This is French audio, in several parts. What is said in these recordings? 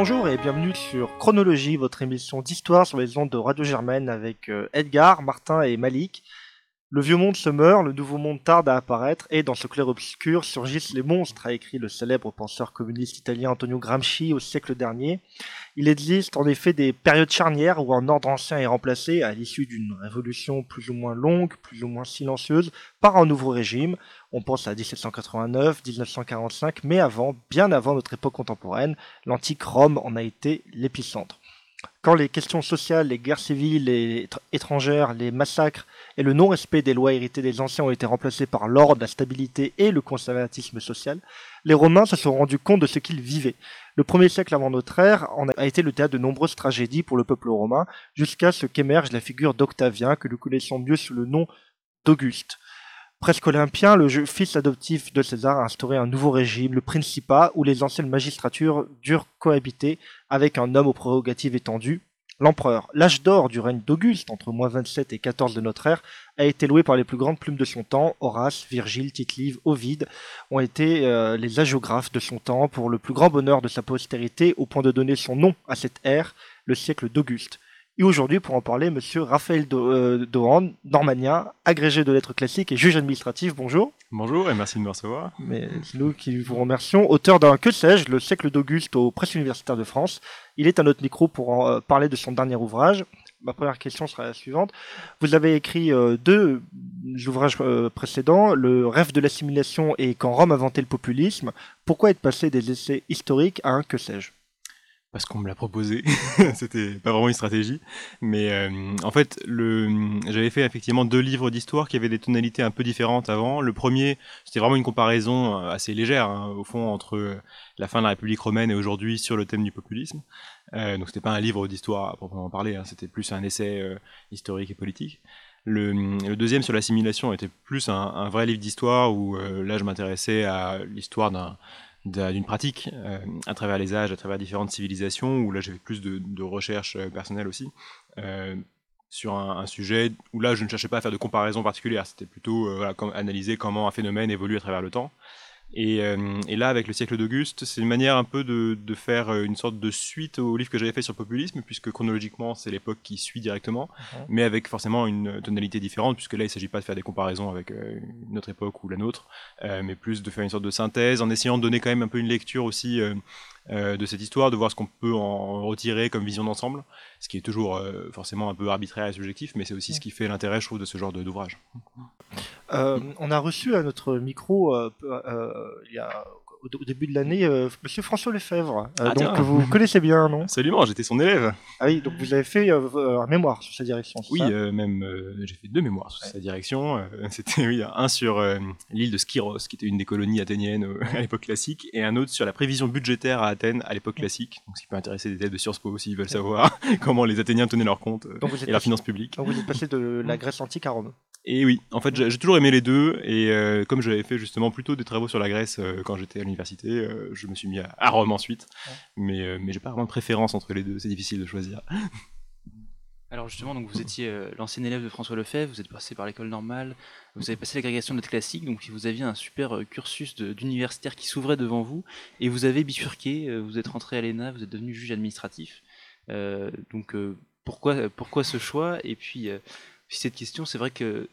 Bonjour et bienvenue sur Chronologie, votre émission d'histoire sur les ondes de Radio Germaine avec euh, Edgar, Martin et Malik. Le vieux monde se meurt, le nouveau monde tarde à apparaître, et dans ce clair-obscur surgissent les monstres, a écrit le célèbre penseur communiste italien Antonio Gramsci au siècle dernier. Il existe en effet des périodes charnières où un ordre ancien est remplacé, à l'issue d'une révolution plus ou moins longue, plus ou moins silencieuse, par un nouveau régime. On pense à 1789, 1945, mais avant, bien avant notre époque contemporaine, l'antique Rome en a été l'épicentre. Quand les questions sociales, les guerres civiles et étrangères, les massacres et le non-respect des lois héritées des anciens ont été remplacés par l'ordre, la stabilité et le conservatisme social, les Romains se sont rendus compte de ce qu'ils vivaient. Le premier siècle avant notre ère a été le théâtre de nombreuses tragédies pour le peuple romain, jusqu'à ce qu'émerge la figure d'Octavien, que nous connaissons mieux sous le nom d'Auguste. Presque olympien, le fils adoptif de César a instauré un nouveau régime, le Principat, où les anciennes magistratures durent cohabiter avec un homme aux prérogatives étendues, l'empereur. L'âge d'or du règne d'Auguste, entre moins 27 et 14 de notre ère, a été loué par les plus grandes plumes de son temps. Horace, Virgile, Tite-Live, Ovide ont été euh, les agiographes de son temps pour le plus grand bonheur de sa postérité, au point de donner son nom à cette ère, le siècle d'Auguste. Et aujourd'hui, pour en parler, monsieur Raphaël euh, Dohan, normandien, agrégé de lettres classiques et juge administratif. Bonjour. Bonjour et merci de me recevoir. Mais c'est nous qui vous remercions. Auteur d'un Que sais-je, le siècle d'Auguste aux presses universitaires de France. Il est à notre micro pour en euh, parler de son dernier ouvrage. Ma première question sera la suivante. Vous avez écrit euh, deux ouvrages précédents, Le rêve de l'assimilation et Quand Rome inventait le populisme. Pourquoi être passé des essais historiques à un Que sais-je? Parce qu'on me l'a proposé. C'était pas vraiment une stratégie. Mais euh, en fait, j'avais fait effectivement deux livres d'histoire qui avaient des tonalités un peu différentes avant. Le premier, c'était vraiment une comparaison euh, assez légère, hein, au fond, entre euh, la fin de la République romaine et aujourd'hui sur le thème du populisme. Euh, donc c'était pas un livre d'histoire à proprement parler, hein, c'était plus un essai historique et politique. Le, deuxième sur l'assimilation était plus un, un vrai livre d'histoire où là je m'intéressais à l'histoire d'un d'une pratique euh, à travers les âges, à travers différentes civilisations, où là j'avais plus de, de recherche euh, personnelle aussi, euh, sur un, sujet où là je ne cherchais pas à faire de comparaison particulière, c'était plutôt analyser comment un phénomène évolue à travers le temps. Euh, et, là, avec le siècle d'Auguste, c'est une manière un peu de, faire euh, une sorte de suite au livre que j'avais fait sur le populisme, puisque chronologiquement, c'est l'époque qui suit directement, mhm. mais avec forcément une tonalité différente, puisque là, il ne s'agit pas de faire des comparaisons avec euh, une autre époque ou la nôtre, mais plus de faire une sorte de synthèse, en essayant de donner quand même un peu une lecture aussi de cette histoire, de voir ce qu'on peut en retirer comme vision d'ensemble, ce qui est toujours forcément un peu arbitraire et subjectif, mais c'est aussi ce qui fait l'intérêt, je trouve, de ce genre d'ouvrage. on a reçu à notre micro il y a au, début de l'année, euh, Monsieur François Lefebvre, euh, ah, donc vous connaissez bien, non? Absolument, j'étais son élève. Ah oui, donc vous avez fait euh, un mémoire sur sa direction. Oui, même j'ai fait deux mémoires sur sa direction. C'était oui, un sur l'île de Skyros, qui était une des colonies athéniennes à l'époque classique, et un autre sur la prévision budgétaire à Athènes à l'époque classique. Donc, ce qui peut intéresser des élèves de Sciences Po s'ils veulent savoir comment les Athéniens tenaient leur compte et leurs finances publiques. Donc vous êtes passé de la Grèce antique à Rome. Et oui, en fait, j'ai toujours aimé les deux, et comme j'avais fait justement plutôt des travaux sur la Grèce quand j'étais à l'université, euh, je me suis mis à, Rome ensuite. Mais, euh, mais j'ai pas vraiment de préférence entre les deux, c'est difficile de choisir. Alors justement, donc vous étiez euh, l'ancien élève de François Lefebvre, vous êtes passé par l'école normale, vous avez passé l'agrégation de lettres classiques, donc vous aviez un super cursus d'universitaire qui s'ouvrait devant vous, et vous avez bifurqué, vous êtes rentré à l'ENA, vous êtes devenu juge administratif. donc pourquoi, pourquoi ce choix? Et puis cette question, c'est vrai que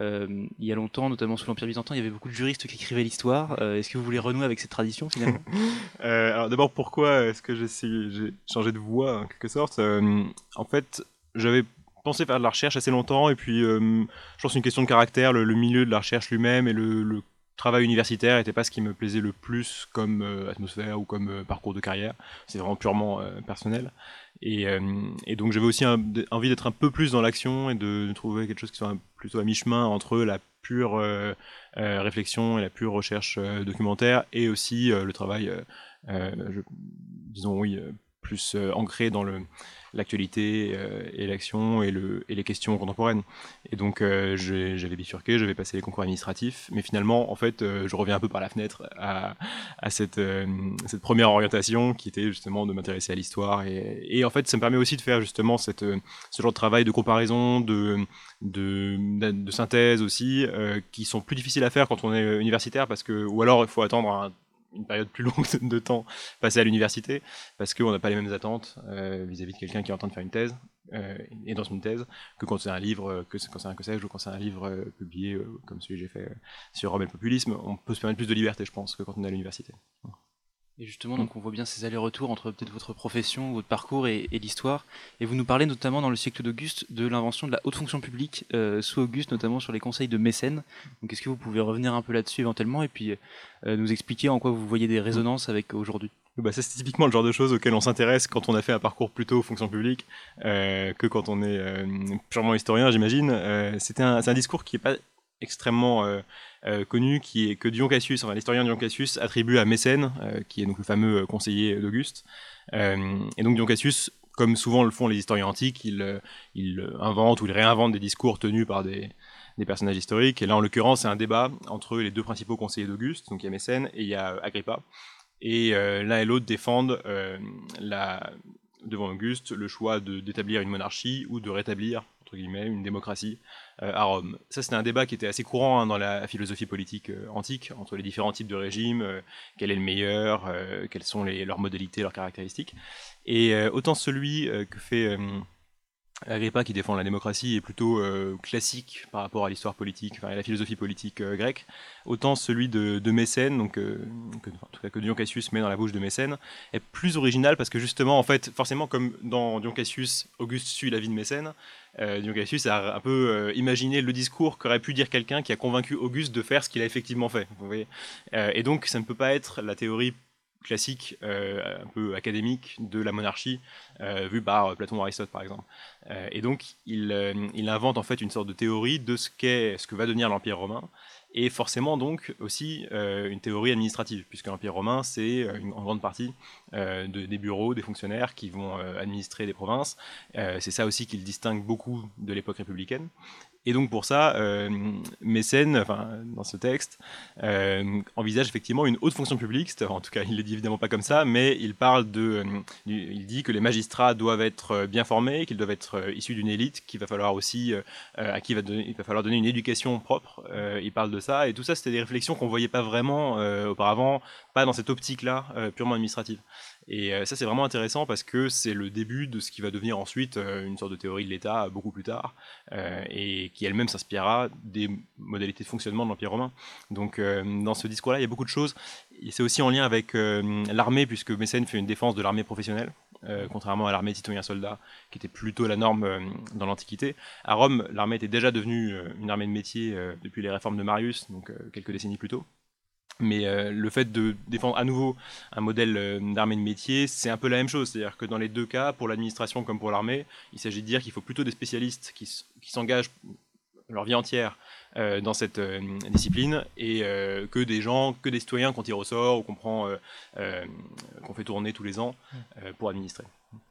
euh, il y a longtemps, notamment sous l'Empire byzantin, il y avait beaucoup de juristes qui écrivaient l'histoire. Euh, est-ce que vous voulez renouer avec cette tradition finalement? Euh, Alors d'abord, pourquoi est-ce que j'ai changé de voie en quelque sorte? En fait, j'avais pensé faire de la recherche assez longtemps, et puis je pense une question de caractère, le, milieu de la recherche lui-même et le, travail universitaire n'était pas ce qui me plaisait le plus comme atmosphère ou comme parcours de carrière. C'est vraiment purement personnel. Euh, et, donc j'avais aussi envie d'être un peu plus dans l'action et de, trouver quelque chose qui soit plutôt à mi-chemin entre la pure euh, euh, réflexion et la pure recherche documentaire et aussi le travail, disons oui, plus ancré dans le, l'actualité euh, et l'action et, le, et les questions contemporaines. Et donc euh, j'avais bifurqué, j'avais passé les concours administratifs, mais finalement, en fait, euh, je reviens un peu par la fenêtre à, à cette, cette première orientation qui était justement de m'intéresser à l'histoire. Et, et, en fait, ça me permet aussi de faire justement cette, ce genre de travail de comparaison, de, de, de synthèse aussi, qui sont plus difficiles à faire quand on est universitaire, parce que, ou alors il faut attendre un une période plus longue de temps passée à l'université, parce qu'on n'a pas les mêmes attentes euh, vis-à-vis de quelqu'un qui est en train de faire une thèse, euh, et dans une thèse, que quand c'est un livre, que quand c'est un que ou quand c'est un livre publié comme celui que j'ai fait sur Rome et le populisme, on peut se permettre plus de liberté, je pense, que quand on est à l'université. Et justement, donc on voit bien ces allers-retours entre peut-être votre profession, votre parcours et, l'histoire. Et vous nous parlez notamment dans le siècle d'Auguste de l'invention de la haute fonction publique euh, sous Auguste, notamment sur les conseils de mécènes. Donc est-ce que vous pouvez revenir un peu là-dessus éventuellement et puis euh, nous expliquer en quoi vous voyez des résonances avec aujourd'hui? Bah, c'est typiquement le genre de choses auxquelles on s'intéresse quand on a fait un parcours plutôt fonction publique euh, que quand on est purement historien, j'imagine. C'était un, un, discours qui n'est pas extrêmement euh, euh, connu, qui est que Dion Cassius, enfin, l'historien Dion Cassius, attribue à Mécène, euh, qui est donc le fameux conseiller d'Auguste. et donc Dion Cassius, comme souvent le font les historiens antiques, il, invente ou il réinvente des discours tenus par des, personnages historiques. Et là, en l'occurrence, c'est un débat entre les deux principaux conseillers d'Auguste, donc il y a Mécène et il y a Agrippa. Et l'un et l'autre défendent devant Auguste le choix d'établir une monarchie ou de rétablir une démocratie euh, à Rome. Ça, c'était un débat qui était assez courant hein, dans la philosophie politique euh, antique, entre les différents types de régimes, euh, quel est le meilleur, quelles sont leurs modalités, leurs caractéristiques. Et autant celui que fait Agrippa qui défend la démocratie est plutôt euh, classique par rapport à l'histoire politique, enfin, à la philosophie politique euh, grecque, autant celui de, Mécène, donc euh, que, en tout cas que Dion Cassius met dans la bouche de Mécène, est plus original parce que justement, en fait, forcément, comme dans Dion Cassius, Auguste suit la vie de Mécène, Dion Cassius a un peu imaginé le discours qu'aurait pu dire quelqu'un qui a convaincu Auguste de faire ce qu'il a effectivement fait. Vous voyez et donc, ça ne peut pas être la théorie classique, euh, un peu académique de la monarchie, euh, vue par Platon ou Aristote par exemple. Euh, et donc il, invente en fait une sorte de théorie de ce qu'est, ce que va devenir l'Empire romain, et forcément donc aussi une théorie administrative, puisque l'Empire romain c'est en grande partie de, des bureaux, des fonctionnaires qui vont administrer des provinces. c'est ça aussi qui le distingue beaucoup de l'époque républicaine. Et donc pour ça, euh, Mécène, enfin, dans ce texte, euh, envisage effectivement une haute fonction publique. En tout cas, il ne le dit évidemment pas comme ça, mais il parle de, euh, il dit que les magistrats doivent être bien formés, qu'ils doivent être issus d'une élite, qu'il va falloir aussi, à qui il va, falloir donner une éducation propre. il parle de ça, et tout ça, c'était des réflexions qu'on voyait pas vraiment auparavant, pas dans cette optique-là purement administrative. Et ça, c'est vraiment intéressant parce que c'est le début de ce qui va devenir ensuite une sorte de théorie de l'État beaucoup plus tard, et qui elle-même s'inspirera des modalités de fonctionnement de l'Empire romain. Donc dans ce discours-là, il y a beaucoup de choses. C'est aussi en lien avec l'armée, puisque Mécène fait une défense de l'armée professionnelle. contrairement à l'armée citoyen-soldat, qui était plutôt la norme dans l'Antiquité. À Rome, l'armée était déjà devenue une armée de métier depuis les réformes de Marius, donc quelques décennies plus tôt. Mais euh, le fait de défendre à nouveau un modèle euh, d'armée de métier, c'est un peu la même chose. C'est-à-dire que dans les deux cas, pour l'administration comme pour l'armée, il s'agit de dire qu'il faut plutôt des spécialistes qui, s'engagent leur vie entière euh, dans cette discipline et que des gens, que des citoyens qu'on tire au sort ou qu'on prend, qu'on fait tourner tous les ans pour administrer.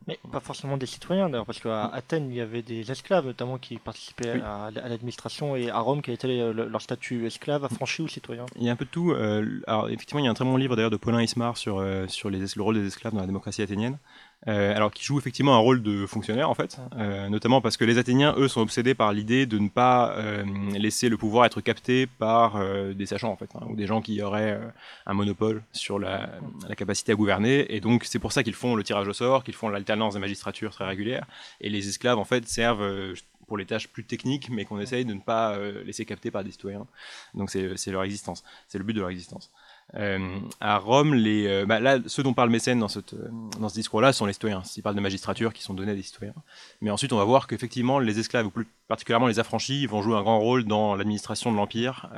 Mais pas forcément des citoyens d'ailleurs, parce qu'à Athènes, il y avait des esclaves notamment qui participaient à, l'administration, et à Rome, quel était leur statut esclave, affranchi ou citoyen Il y a un peu de tout. Euh, alors effectivement, il y a un très bon livre d'ailleurs de Paulin Ismar sur, euh, sur les, le rôle des esclaves dans la démocratie athénienne. Euh, alors qui joue effectivement un rôle de fonctionnaire en fait, euh, notamment parce que les Athéniens, eux, sont obsédés par l'idée de ne pas euh, laisser le pouvoir être capté par des sachants en fait, hein, ou des gens qui auraient un monopole sur la, la, capacité à gouverner, et donc c'est pour ça qu'ils font le tirage au sort, qu'ils font l'alternance des magistratures très régulière, et les esclaves en fait servent pour les tâches plus techniques, mais qu'on essaye de ne pas laisser capter par des citoyens. Donc c'est leur existence, c'est le but de leur existence. Euh, à Rome, les, euh, bah là, ceux dont parle Mécène dans, cette, euh, dans ce discours-là sont les citoyens. Il parle de magistrature qui sont donnés à des citoyens. Mais ensuite, on va voir qu'effectivement, les esclaves, ou plus particulièrement les affranchis, vont jouer un grand rôle dans l'administration de l'Empire,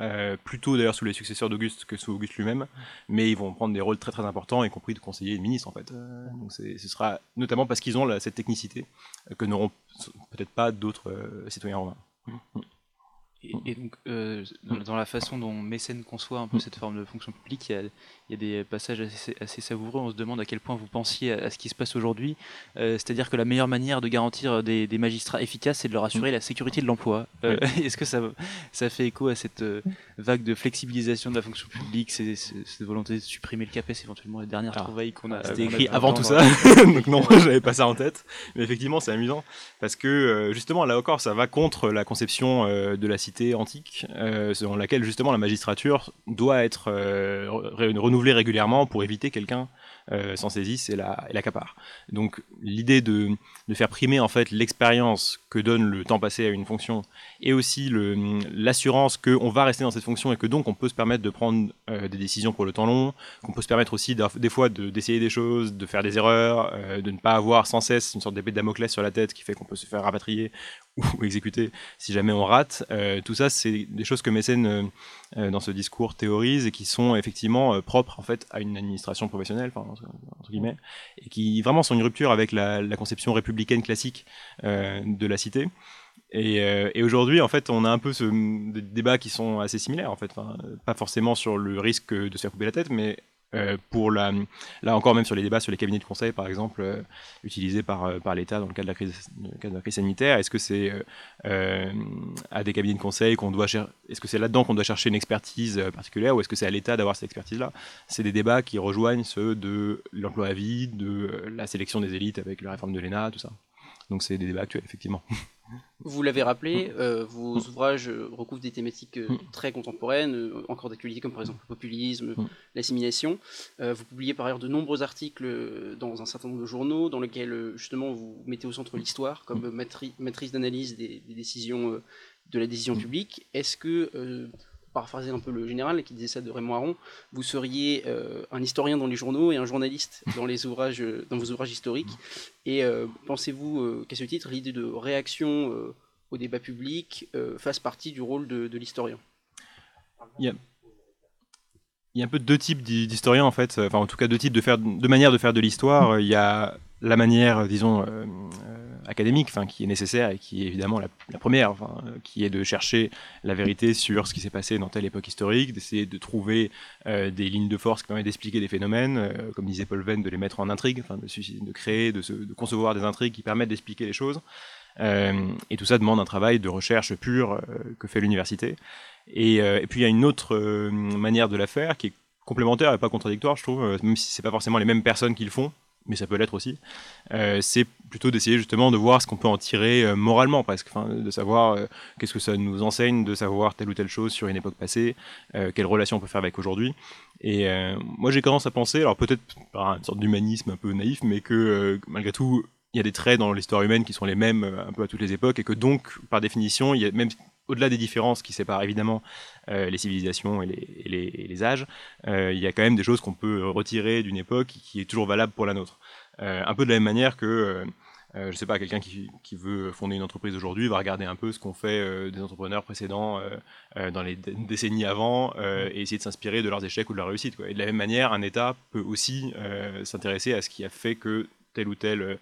plutôt d'ailleurs sous les successeurs d'Auguste que sous Auguste lui-même. Mais ils vont prendre des rôles très très importants, y compris de conseiller et de ministre en fait. donc ce sera notamment parce qu'ils ont cette technicité que n'auront peut-être pas d'autres citoyens romains. Et, donc, euh, dans, la façon dont Mécène conçoit un peu cette forme de fonction publique, il y a, il y a des passages assez, savoureux. On se demande à quel point vous pensiez à, ce qui se passe aujourd'hui. Euh, c'est-à-dire que la meilleure manière de garantir des, magistrats efficaces, c'est de leur assurer la sécurité de l'emploi. Euh, est-ce que ça, ça fait écho à cette vague de flexibilisation de la fonction publique, cette volonté de supprimer le CAPES, éventuellement les dernières trouvailles qu'on a C'était écrit avant tout ça, donc non, j'avais pas ça en tête. Mais effectivement, c'est amusant parce que justement, là encore, ça va contre la conception de la cité antique, selon laquelle justement la magistrature doit être renouvelée régulièrement pour éviter quelqu'un euh, s'en saisissent et la, l'accapare. Donc l'idée de, de, faire primer en fait l'expérience que donne le temps passé à une fonction et aussi l'assurance qu'on va rester dans cette fonction et que donc on peut se permettre de prendre euh, des décisions pour le temps long, qu'on peut se permettre aussi des fois de, d'essayer des choses, de faire des erreurs, euh, de ne pas avoir sans cesse une sorte d'épée de Damoclès sur la tête qui fait qu'on peut se faire rapatrier ou exécuter si jamais on rate. Euh, tout ça, c'est des choses que Mécène, dans ce discours, théorise et qui sont effectivement propres en fait à une administration professionnelle, entre, guillemets, et qui vraiment sont une rupture avec la, conception républicaine classique de la cité. Et, et aujourd'hui, en fait, on a un peu ce, des débats qui sont assez similaires, en fait. pas forcément sur le risque de se faire couper la tête, mais euh, pour la, là encore même sur les débats sur les cabinets de conseil par exemple euh, utilisés par, euh, par l'État dans le cadre de la crise, de la crise sanitaire est-ce que c'est à des cabinets de conseil qu'on doit est-ce que c'est là-dedans qu'on doit chercher une expertise particulière ou est-ce que c'est à l'État d'avoir cette expertise là c'est des débats qui rejoignent ceux de l'emploi à vie de la sélection des élites avec la réforme de l'ENA tout ça. Donc c'est des débats actuels effectivement Vous l'avez rappelé, mm. euh, vos mm. ouvrages recouvrent des thématiques euh, mm. très contemporaines, euh, encore d'actualité, comme par exemple le populisme, l'assimilation. vous publiez par ailleurs de nombreux articles dans un certain nombre de journaux, dans lesquels justement vous mettez au centre l'histoire comme matrice d'analyse des, décisions de la décision publique. Est-ce que paraphraser un peu le général qui disait ça de Raymond Aron, vous seriez euh, un historien dans les journaux et un journaliste dans, euh, vos ouvrages historiques. Et euh, pensez-vous qu'à ce titre, l'idée de réaction au débat public fasse partie du rôle de, l'historien? Il y, a, un peu deux types d'historiens en fait, enfin en tout cas deux types de, faire, manières de faire de l'histoire. Il y a la manière, disons, académique, enfin, qui est nécessaire et qui est évidemment la, première, enfin, qui est de chercher la vérité sur ce qui s'est passé dans telle époque historique, d'essayer de trouver euh, des lignes de force qui permettent d'expliquer des phénomènes, euh, comme disait Paul Venn, de les mettre en intrigue, enfin, de, créer, de, de, concevoir des intrigues qui permettent d'expliquer les choses. Euh, et tout ça demande un travail de recherche pur que fait l'université. Et, et, puis il y a une autre manière de la faire qui est complémentaire et pas contradictoire, je trouve, même si c'est pas forcément les mêmes personnes qui le font, mais ça peut l'être aussi, euh, c'est plutôt d'essayer justement de voir ce qu'on peut en tirer euh, moralement presque, de savoir euh, qu'est-ce que ça nous enseigne, de savoir telle ou telle chose sur une époque passée, quelle relation on peut faire avec aujourd'hui. Et moi j'ai commencé à penser, alors peut-être par une sorte d'humanisme un peu naïf, mais que malgré tout, il y a des traits dans l'histoire humaine qui sont les mêmes un peu à toutes les époques, et que donc, par définition, il y a même au-delà des différences qui séparent évidemment les civilisations et les, les, âges, il y a quand même des choses qu'on peut retirer d'une époque qui est toujours valable pour la nôtre. Euh, un peu de la même manière que euh, euh, je sais pas, quelqu'un qui, qui, veut fonder une entreprise aujourd'hui va regarder un peu ce qu'ont fait des entrepreneurs précédents dans les décennies avant et essayer de s'inspirer de leurs échecs ou de leurs réussites. Quoi. Et de la même manière, un État peut aussi s'intéresser à ce qui a fait que telle ou telle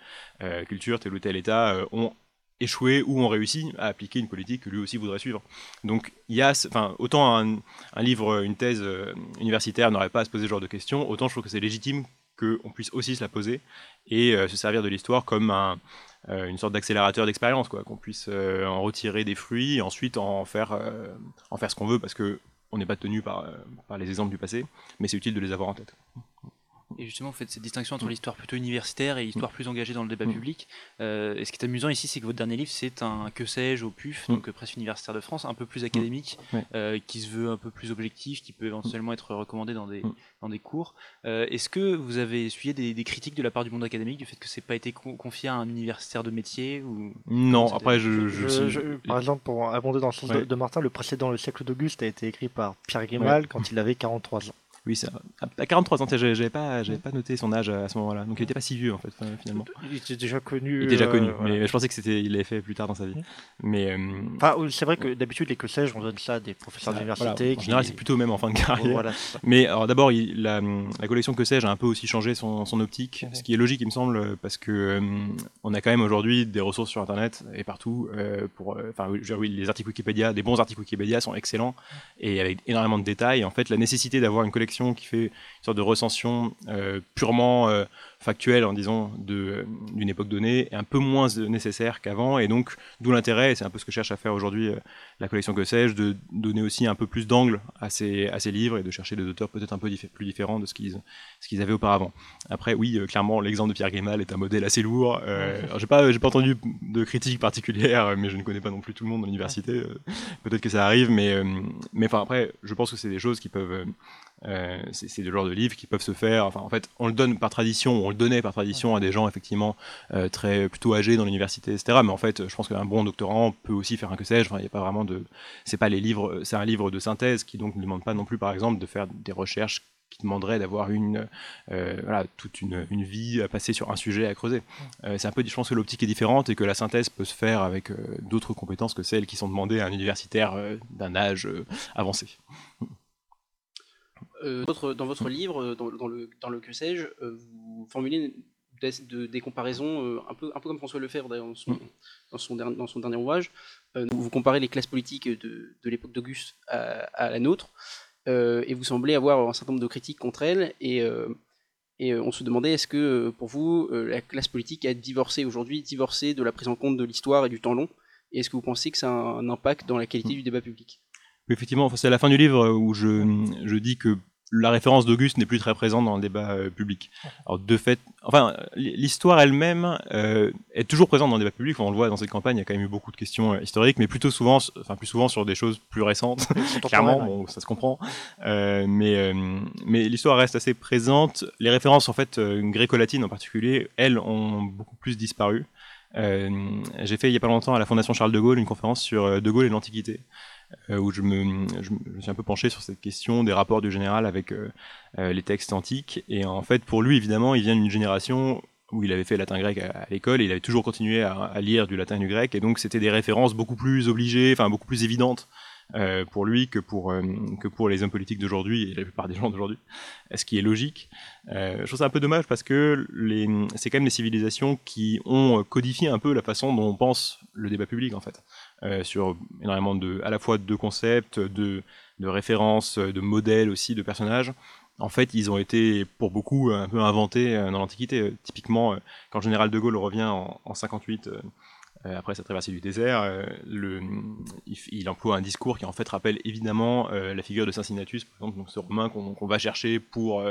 culture, tel ou tel État ont échoué ou ont réussi à appliquer une politique que lui aussi voudrait suivre. Donc il y a, enfin, autant un, livre, une thèse universitaire n'aurait pas à se poser ce genre de questions, autant je trouve que c'est légitime qu'on puisse aussi se la poser et euh, se servir de l'histoire comme euh, une sorte d'accélérateur d'expérience, quoi, qu'on puisse euh, en retirer des fruits et ensuite en faire, en faire ce qu'on veut parce que on n'est pas tenu par les exemples du passé, mais c'est utile de les avoir en tête. Et justement, vous faites cette distinction entre mm. l'histoire plutôt universitaire et l'histoire mm. plus engagée dans le débat mm. public. Euh, et ce qui est amusant ici, c'est que votre dernier livre, c'est un que sais-je au PUF, donc Presse universitaire de France, un peu plus académique, euh, qui se veut un peu plus objectif, qui peut éventuellement être recommandé dans des, dans des cours. Euh, est-ce que vous avez essuyé des, critiques de la part du monde académique du fait que c'est pas été confié à un universitaire de métier ou... Non, après, je, Par exemple, pour abonder dans le sens de, Martin, le précédent Le siècle d'Auguste a été écrit par Pierre Grimal quand il avait 43 ans. Oui, ça, à 43 ans, j'avais pas, pas noté son âge à ce moment-là, donc il était pas si vieux en fait finalement. Il était déjà connu. Il était déjà euh, connu, mais je pensais que c'était, il l'avait fait plus tard dans sa vie. Mais euh, enfin, c'est vrai que d'habitude les que sais-je, on donne ça à des professeurs d'université. En général, c'est plutôt même en fin de carrière. mais alors d'abord, la, la, collection que sais-je a un peu aussi changé son, son optique, ce qui est logique, il me semble, parce que euh, on a quand même aujourd'hui des ressources sur Internet et partout pour, enfin oui, les articles Wikipédia, des bons articles Wikipédia sont excellents et avec énormément de détails. En fait, la nécessité d'avoir une collection qui fait une sorte de recension euh, purement euh, factuel, en disant, d'une époque donnée, est un peu moins nécessaire qu'avant, et donc d'où l'intérêt, et c'est un peu ce que cherche à faire aujourd'hui la collection que sais-je, de donner aussi un peu plus d'angle à ces, à ces livres et de chercher des auteurs peut-être un peu plus différents de ce qu'ils qu'ils avaient auparavant. Après, oui, clairement, l'exemple de Pierre Grimal est un modèle assez lourd. Euh, j'ai pas, pas entendu de critiques particulières, mais je ne connais pas non plus tout le monde dans l'université. peut-être que ça arrive, mais, mais enfin après, je pense que c'est des choses qui peuvent euh, c'est le genre de livres qui peuvent se faire. Enfin, en fait, on le donne par tradition, on le donnait par tradition à des gens effectivement euh, très plutôt âgés dans l'université, etc. Mais en fait, je pense qu'un bon doctorant peut aussi faire un que sais-je. Enfin, il n'y a pas vraiment de. C'est pas les livres. C'est un livre de synthèse qui donc ne demande pas non plus, par exemple, de faire des recherches qui demanderaient d'avoir une euh, voilà, toute une, une, vie à passer sur un sujet à creuser. c'est un peu, je pense que l'optique est différente et que la synthèse peut se faire avec d'autres compétences que celles qui sont demandées à un universitaire d'un âge avancé. Euh, dans votre livre, euh, dans, le, dans le que sais-je, euh, vous formulez des, comparaisons un, peu, un peu comme François Lefebvre dans son, mm. dans son, dans son dernier ouvrage. vous comparez les classes politiques de, de l'époque d'Auguste à, la nôtre, et vous semblez avoir un certain nombre de critiques contre elles, et, et on se demandait est-ce que pour vous, la classe politique a divorcé aujourd'hui, divorcée de la prise en compte de l'histoire et du temps long, et est-ce que vous pensez que ça a un impact dans la qualité mm. du débat public? Effectivement, c'est à la fin du livre où je, je dis que la référence d'Auguste n'est plus très présente dans le débat euh, public. Alors de fait, enfin, l'histoire elle-même euh, est toujours présente dans le débat public. On le voit dans cette campagne, il y a quand même eu beaucoup de questions euh, historiques, mais plutôt souvent, enfin plus souvent sur des choses plus récentes. Clairement, bon, ça se comprend. mais mais l'histoire reste assez présente. Les références en fait gréco-latines en particulier, elles ont beaucoup plus disparu. J'ai fait il y a pas longtemps à la Fondation Charles de Gaulle une conférence sur De Gaulle et l'Antiquité. Euh, où je me, je, me, suis un peu penché sur cette question des rapports du général avec euh, euh, les textes antiques. Et en fait, pour lui, évidemment, il vient d'une génération où il avait fait latin-grec à, l'école et il avait toujours continué à, lire du latin et du grec. Et donc, c'était des références beaucoup plus obligées, enfin, beaucoup plus évidentes pour lui que pour, que pour les hommes politiques d'aujourd'hui et la plupart des gens d'aujourd'hui, ce qui est logique. Je trouve ça un peu dommage parce que c'est quand même des civilisations qui ont codifié un peu la façon dont on pense le débat public en fait, sur énormément de, à la fois de concepts, de, références, de modèles aussi, de personnages en fait, ils ont été pour beaucoup un peu inventés dans l'Antiquité. Typiquement, quand le général de Gaulle revient en, en 58 euh, après sa traversée du désert, euh, il, emploie un discours qui en fait rappelle évidemment euh, la figure de Cincinnatus, par exemple, donc ce Romain qu'on va chercher pour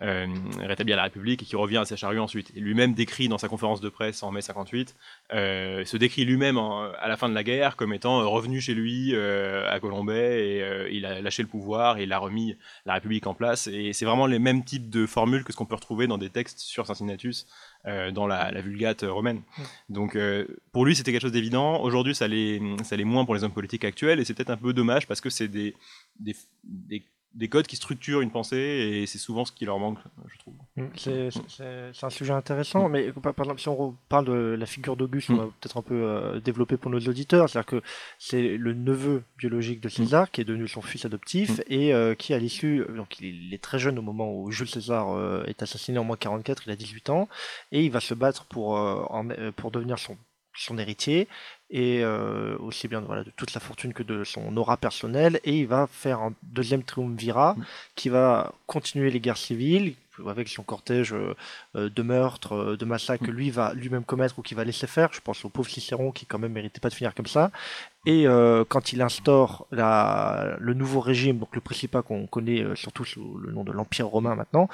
rétablir la République et qui revient à sa charrue ensuite. Et lui-même décrit dans sa conférence de presse en mai 58, se décrit lui-même à la fin de la guerre comme étant revenu chez lui à Colombay et il a lâché le pouvoir et il a remis la République en place. Et c'est vraiment les mêmes types de formules que ce qu'on peut retrouver dans des textes sur Cincinnatus euh, dans la, vulgate romaine. Donc euh, pour lui, c'était quelque chose d'évident. Aujourd'hui, ça l'est moins pour les hommes politiques actuels, et c'est peut-être un peu dommage parce que c'est des, des, des codes qui structurent une pensée et c'est souvent ce qui leur manque, je trouve. Mm, c'est un sujet intéressant, mais par, exemple, si on parle de la figure d'Auguste, on mm. va peut-être un peu euh, développer pour nos auditeurs, c'est-à-dire que c'est le neveu biologique de César qui est devenu son fils adoptif mm. et euh, qui, à l'issue, donc il est très jeune au moment où Jules César euh, est assassiné en moins 44, il a 18 ans, et il va se battre pour, pour devenir son son héritier et euh, aussi bien voilà, de toute la fortune que de son aura personnelle et il va faire un deuxième triumvirat mm. qui va continuer les guerres civiles avec son cortège euh, euh, de meurtres, de massacres que mm. lui va lui-même commettre ou qu'il va laisser faire. Je pense au pauvre Cicéron qui quand même méritait pas de finir comme ça. Et quand il instaure la, le nouveau régime, donc le Principat qu'on connaît surtout sous le nom de l'Empire romain maintenant,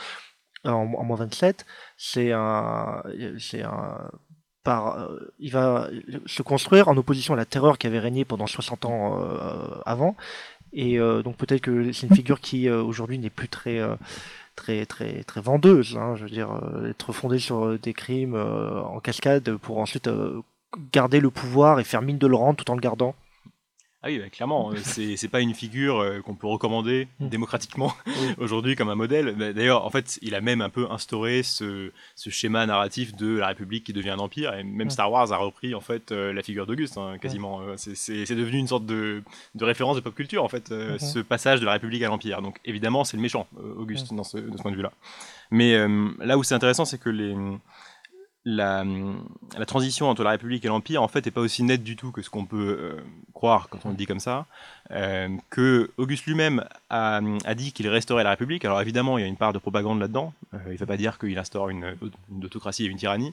en, en moins 27, c'est un, c'est un par, euh, il va se construire en opposition à la terreur qui avait régné pendant 60 ans euh, avant. Et euh, donc peut-être que c'est une figure qui aujourd'hui n'est plus très très très très vendeuse. Hein, je veux dire, être fondée sur des crimes en cascade pour ensuite garder le pouvoir et faire mine de le rendre tout en le gardant. Ah oui, bah, clairement, euh, c'est, c'est pas une figure euh, qu'on peut recommander mm. démocratiquement aujourd'hui comme un modèle. Bah, d'ailleurs, en fait, il a même un peu instauré ce, ce, schéma narratif de la République qui devient un empire. Et même. Star Wars a repris en fait euh, la figure d'Auguste, hein, quasiment. C'est, c'est, c'est, devenu une sorte de, de, référence de pop culture en fait, mm-hmm. ce passage de la République à l'empire. Donc évidemment, c'est le méchant, Auguste, dans ce, de ce point de vue-là. Mais là où c'est intéressant, c'est que les la, la, transition entre la République et l'Empire, en fait, n'est pas aussi nette du tout que ce qu'on peut euh, croire quand on le dit comme ça. Euh, Auguste lui-même a, a, dit qu'il restaurait la République. Alors évidemment, il y a une part de propagande là-dedans. Euh, il ne fait pas dire qu'il instaure une, autocratie et une tyrannie.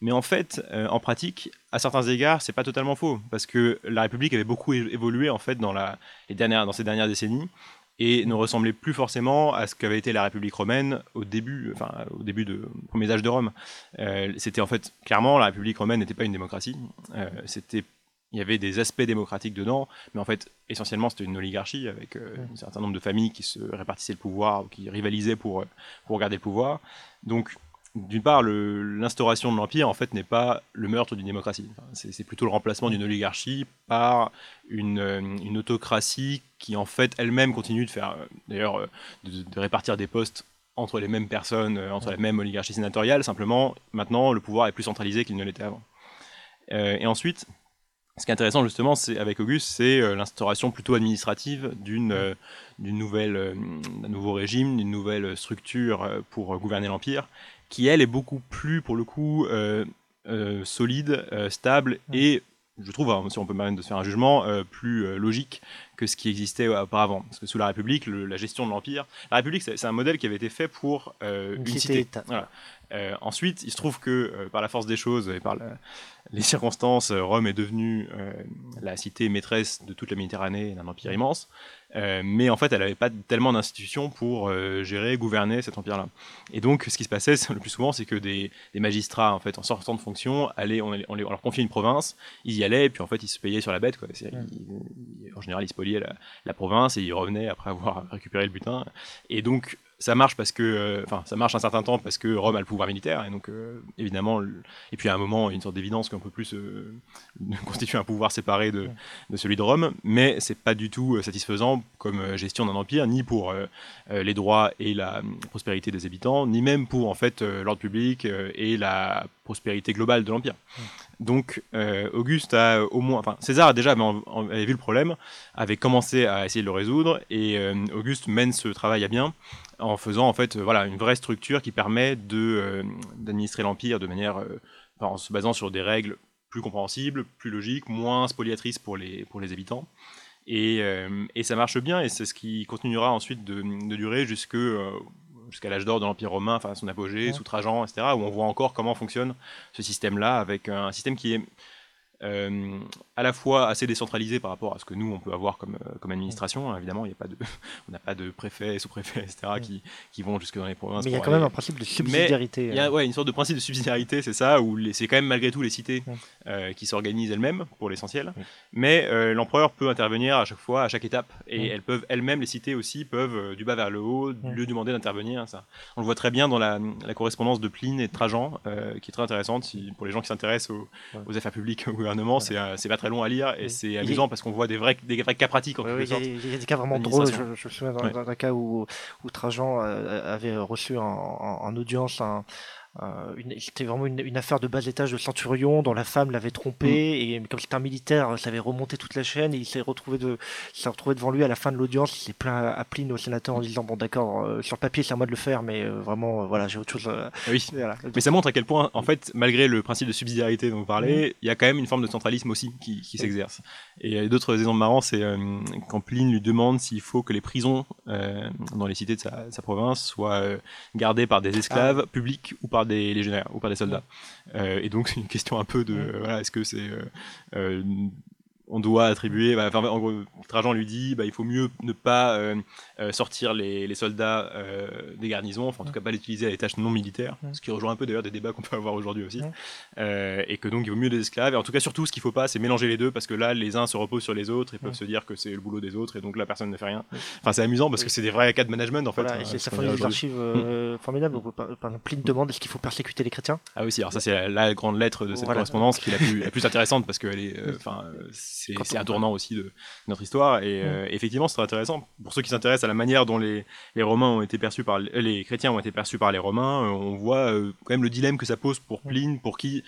Mais en fait, euh, en pratique, à certains égards, c'est pas totalement faux, parce que la République avait beaucoup évolué en fait dans, les dernières, dans ces dernières décennies et ne ressemblait plus forcément à ce qu'avait été la République romaine au début, enfin au début de premier âge de Rome. Euh, c'était en fait clairement la République romaine n'était pas une démocratie. Euh, c'était il y avait des aspects démocratiques dedans, mais en fait, essentiellement, c'était une oligarchie avec euh, un certain nombre de familles qui se répartissaient le pouvoir, ou qui rivalisaient pour, pour garder le pouvoir. Donc, d'une part, l'instauration de l'Empire, en fait, n'est pas le meurtre d'une démocratie. c'est plutôt le remplacement d'une oligarchie par une, euh, une, autocratie qui, en fait, elle-même continue de faire, euh, d'ailleurs, euh, de, répartir des postes entre les mêmes personnes, entre la même oligarchie sénatoriale. Simplement, maintenant, le pouvoir est plus centralisé qu'il ne l'était avant. et ensuite, ce qui est intéressant justement, c'est avec Auguste, c'est l'instauration plutôt administrative d'une nouvelle, d'un nouveau régime, d'une nouvelle structure pour gouverner l'empire, qui elle est beaucoup plus pour le coup euh, euh, solide, euh, stable et je trouve, hein, si on peut même de se faire un jugement, plus logique que ce qui existait auparavant. Parce que sous la République, la gestion de l'Empire, la République, c'est un modèle qui avait été fait pour une, cité. ensuite, il se trouve que par la force des choses et par les circonstances, Rome est devenue la cité maîtresse de toute la Méditerranée et d'un empire immense. Euh, mais en fait, elle n'avait pas tellement d'institutions pour euh, gérer, gouverner cet empire-là. Et donc, ce qui se passait le plus souvent, c'est que des, magistrats, en fait, en sortant de fonction, allaient, on, leur confiait une province, ils y allaient, et puis en fait, ils se payaient sur la bête. Quoi. en général, ils spoliaient la, la, province et ils revenaient après avoir récupéré le butin. Et donc, ça marche parce que, euh, enfin, ça marche un certain temps parce que Rome a le pouvoir militaire et donc euh, évidemment, et puis à un moment, une sorte d'évidence qu'on peut plus constituer un pouvoir séparé de, de, celui de Rome, mais c'est pas du tout euh, satisfaisant comme gestion d'un empire, ni pour les droits et la prospérité des habitants, ni même pour en fait l'ordre public et la prospérité globale de l'empire. Donc Auguste a au moins, enfin César a déjà vu le problème, avait commencé à essayer de le résoudre et Auguste mène ce travail à bien en faisant en fait voilà une vraie structure qui permet de euh, d'administrer l'empire de manière euh, en se basant sur des règles plus compréhensibles, plus logiques, moins spoliatrices pour les pour les habitants. Et, euh, et ça marche bien et c'est ce qui continuera ensuite de, de durer jusque jusqu'à l'âge d'or de l'Empire romain, enfin son apogée, sous Trajan, etc., où on voit encore comment fonctionne ce système-là, avec un système qui est euh, à la fois assez décentralisé par rapport à ce que nous on peut avoir comme, euh, comme administration. Évidemment, il y a pas de, on n'a pas de préfet, sous-préfet, etc. Qui, qui, vont jusque dans les provinces. Mais il y a quand même un principe de subsidiarité. il y a ouais, une sorte de principe de subsidiarité, c'est ça, où c'est quand même malgré tout les cités euh, qui s'organisent elles-mêmes pour l'essentiel. Mais l'empereur peut intervenir à chaque fois, à chaque étape, et elles peuvent elles-mêmes, les cités aussi, peuvent du bas vers le haut lui demander d'intervenir. Ça, on le voit très bien dans la, la correspondance de Pline et de Trajan, qui est très intéressante si, pour les gens qui s'intéressent aux, aux affaires publiques euh, c'est pas très long à lire et c'est amusant parce qu'on voit des vrais, des vrais cas pratiques en sorte. Il y, a des cas vraiment drôles. Je, je, me souviens d'un cas où, où Trajan euh, avait reçu en, en audience un, euh, c'était vraiment une, affaire de bas étage de centurion dont la femme l'avait trompé mm. et comme c'était un militaire, ça avait remonté toute la chaîne et il s'est retrouvé de, s'est retrouvé devant lui à la fin de l'audience. Il s'est plaint à Pline au sénateur en disant bon d'accord, euh, sur le papier c'est à moi de le faire, mais euh, vraiment voilà j'ai autre chose. oui. Mais ça montre à quel point en fait malgré le principe de subsidiarité dont vous parlez, mm. il y a quand même une forme de centralisme aussi qui, qui s'exerce. Et d'autres exemples marrants, c'est quand Pline lui demande s'il faut que les prisons dans les cités de sa, sa province soient gardées par des esclaves ah. publics ou par des légionnaires ou par des soldats. Euh, et donc c'est une question un peu de voilà, est-ce que c'est euh, euh, on doit attribuer. Bah, en gros, Trajan lui dit bah, il faut mieux ne pas euh, euh, sortir les, soldats euh, des garnisons, enfin en tout cas pas les utiliser à des tâches non militaires, ce qui rejoint un peu d'ailleurs des débats qu'on peut avoir aujourd'hui aussi. et que donc il vaut mieux des esclaves. Et en tout cas, surtout, ce qu'il ne faut pas, c'est mélanger les deux parce que là, les uns se reposent sur les autres et peuvent se dire que c'est le boulot des autres et donc la personne ne fait rien. Enfin, c'est amusant parce que c'est des vrais cas de management en fait. Voilà, et ça fournit des archives mm. formidables. Par exemple, Pline demande est-ce qu'il faut persécuter les chrétiens? Ah oui, alors ça, c'est la, grande lettre de cette correspondance qui est la plus, la plus intéressante parce que est, enfin, c'est un tournant aussi de notre histoire. Et euh, effectivement, c'est très intéressant. Pour ceux qui s'intéressent à la manière dont les, les Romains ont été perçus par les chrétiens ont été perçus par les Romains, euh, on voit euh, quand même le dilemme que ça pose pour Pline, pour qui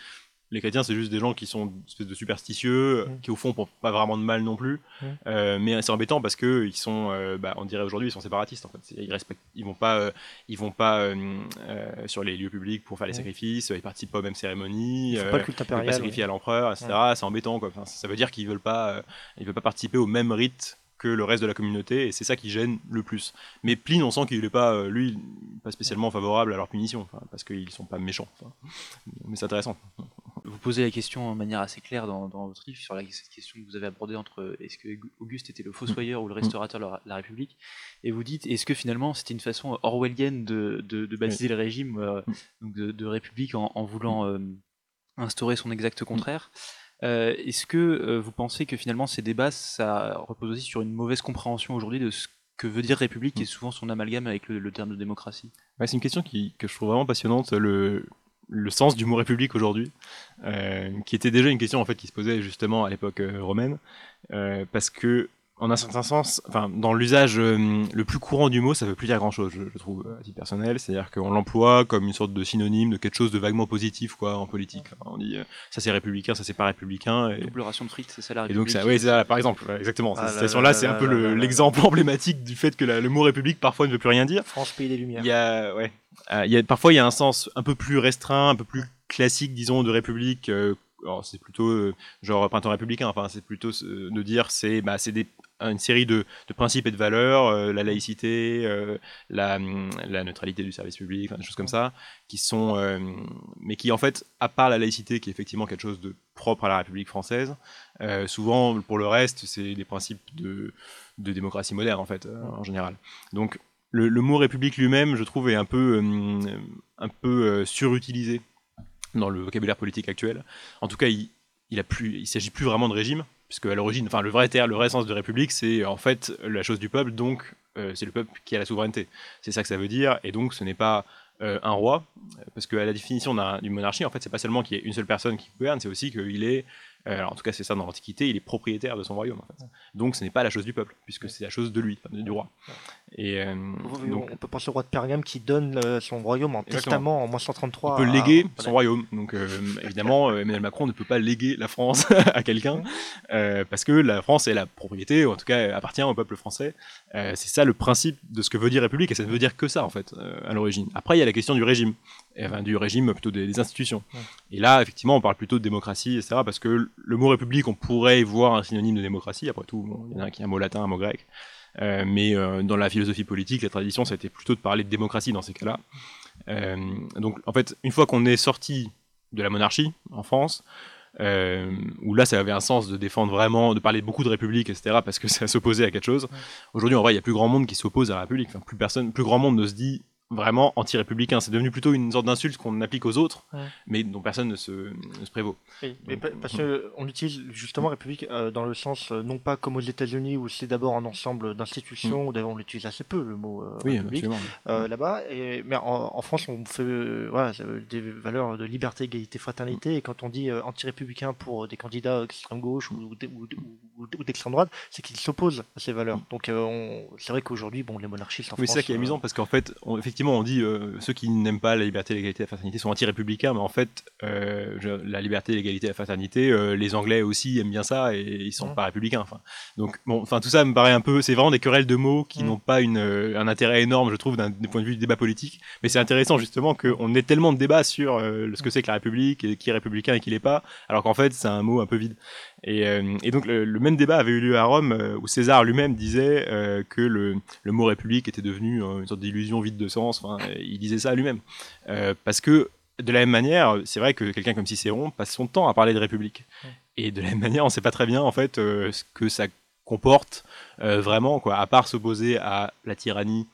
les chrétiens, c'est juste des gens qui sont une espèce de superstitieux, Mm. qui au fond font pas vraiment de mal non plus. Mm. Euh, mais c'est embêtant parce que ils sont, euh, bah, on dirait aujourd'hui, ils sont séparatistes en fait. Ils respectent, ils vont pas, euh, ils vont pas euh, euh, sur les lieux publics pour faire les Mm. sacrifices. Ils participent pas aux mêmes cérémonies. Ils euh, pas le culte ils veulent pas impérial. sacrifier à l'empereur, etc. C'est embêtant quoi. Enfin, ça veut dire qu'ils veulent pas, euh, ils veulent pas participer au même rite que le reste de la communauté et c'est ça qui gêne le plus. Mais Pline, on sent qu'il est pas, euh, lui, pas spécialement favorable à leur punition, parce qu'ils sont pas méchants. enfin. Mais c'est intéressant. Vous posez la question de manière assez claire dans, dans votre livre sur la, cette question que vous avez abordée entre est-ce que Auguste était le fossoyeur ou le restaurateur de la, la République et vous dites est-ce que finalement c'était une façon orwellienne de, de, de baptiser le régime euh, donc de, de République en, en voulant euh, instaurer son exact contraire Euh, Est-ce que vous pensez que finalement ces débats ça repose aussi sur une mauvaise compréhension aujourd'hui de ce que veut dire République et souvent son amalgame avec le, le terme de démocratie? Ouais, c'est une question qui, que je trouve vraiment passionnante, le, le sens du mot république aujourd'hui, euh, qui était déjà une question en fait qui se posait justement à l'époque euh, romaine, euh, parce que en un certain sens, enfin dans l'usage euh, le plus courant du mot, ça veut plus dire grand chose, je, je trouve à titre personnel, c'est-à-dire qu'on l'emploie comme une sorte de synonyme de quelque chose de vaguement positif quoi en politique. Enfin, on dit euh, ça c'est républicain, ça c'est pas républicain. Et, Double ration de frites, c'est ça la et République donc ça, oui, c'est ça, par exemple, ouais, exactement. Ah Cette là situation-là, là c'est un peu là le- là là. l'exemple emblématique du fait que la- le mot république parfois ne veut plus rien dire. France, pays des Lumières. Il y a, ouais, Euh, il y a, parfois il y a un sens un peu plus restreint, un peu plus classique, disons, de république. euh, c'est plutôt euh, genre printemps républicain. Enfin, c'est plutôt euh, de dire c'est, bah, une série de, principes et de valeurs, euh, la laïcité, euh, la, hum, la neutralité du service public, des choses comme ça, qui sont, euh, mais qui en fait, à part la laïcité, qui est effectivement quelque chose de propre à la République française, euh, souvent pour le reste, c'est des principes de, démocratie moderne en fait, euh, en général. Donc le, mot république lui-même, je trouve, est un peu, euh, un peu euh, surutilisé dans le vocabulaire politique actuel. En tout cas, il, il a plus, il s'agit plus vraiment de régime, puisque à l'origine, enfin le vrai terme, le vrai sens de république, c'est en fait la chose du peuple, donc euh, c'est le peuple qui a la souveraineté. C'est ça que ça veut dire, et donc ce n'est pas euh, un roi, parce que à la définition d'un- d'une monarchie, en fait, c'est pas seulement qu'il y ait une seule personne qui gouverne, c'est aussi qu'il est, euh, alors en tout cas c'est ça dans l'Antiquité, il est propriétaire de son royaume. En fait. Donc ce n'est pas la chose du peuple, puisque c'est la chose de lui, enfin, du roi. Et euh, donc, on peut penser au roi de Pergame qui donne euh, son royaume en Exactement. testament en moins 133. il peut léguer son royaume. Donc euh, évidemment, euh, Emmanuel Macron ne peut pas léguer la France à quelqu'un parce que la France est la propriété, ou en tout cas appartient au peuple français. C'est ça le principe de ce que veut dire République, et ça ne veut dire que ça en fait à l'origine. Après, il y a la question du régime, et, enfin du régime plutôt des, des institutions. Ouais. Et là, effectivement, on parle plutôt de démocratie, etc. Parce que le mot République, on pourrait y voir un synonyme de démocratie. Après tout, bon, il y en a qui est un mot latin, un mot grec. Euh, mais euh, dans la philosophie politique, la tradition, ça a été plutôt de parler de démocratie dans ces cas-là. Euh, donc, en fait, une fois qu'on est sorti de la monarchie en France, où là, ça avait un sens de défendre vraiment, de parler beaucoup de république, etc., parce que ça s'opposait à quelque chose. Aujourd'hui, en vrai, il y a plus grand monde qui s'oppose à la République. Enfin, plus personne, plus grand monde ne se dit vraiment anti-républicain. C'est devenu plutôt une sorte d'insulte qu'on applique aux autres, Ouais. mais dont personne ne se, ne se prévaut. Oui, mais Donc, pa- parce qu'on utilise justement République euh, dans le sens, euh, non pas comme aux États-Unis où c'est d'abord un ensemble d'institutions, d'ailleurs on l'utilise assez peu le mot euh, République. euh, là-bas. Et, mais en, en France, on fait euh, voilà, des valeurs de liberté, égalité, fraternité. Et quand on dit euh, anti-républicain pour des candidats d'extrême gauche ou, ou, ou- ou- ou d'extrême droite, c'est qu'ils s'opposent à ces valeurs. Donc euh, on- c'est vrai qu'aujourd'hui, bon, les monarchistes en Oui, c'est France. ça qui est euh, amusant parce qu'en fait, on- effectivement, on dit euh, ceux qui n'aiment pas la liberté, l'égalité et la fraternité sont anti-républicains, mais en fait, euh, je- la liberté, l'égalité et la fraternité, euh, les Anglais aussi aiment bien ça et ils sont Mhm. pas républicains. Enfin, donc, bon, enfin, tout ça me paraît un peu, c'est vraiment des querelles de mots qui Mhm. n'ont pas une, euh, un intérêt énorme, je trouve, d'un point de vue du débat politique. Mais c'est intéressant justement qu'on ait tellement de débats sur ce que c'est que la République, et qui est républicain et qui l'est pas, alors qu'en fait, c'est un mot un peu vide. Et, euh, et donc, le, le même débat avait eu lieu à Rome, euh, où César lui-même disait euh, que le, le mot république était devenu une sorte d'illusion vide de sens. Enfin, il disait ça lui-même. Parce que, de la même manière, c'est vrai que quelqu'un comme Cicéron passe son temps à parler de république. Et de la même manière, on ne sait pas très bien, en fait, ce que ça comporte vraiment, quoi, à part s'opposer à la tyrannie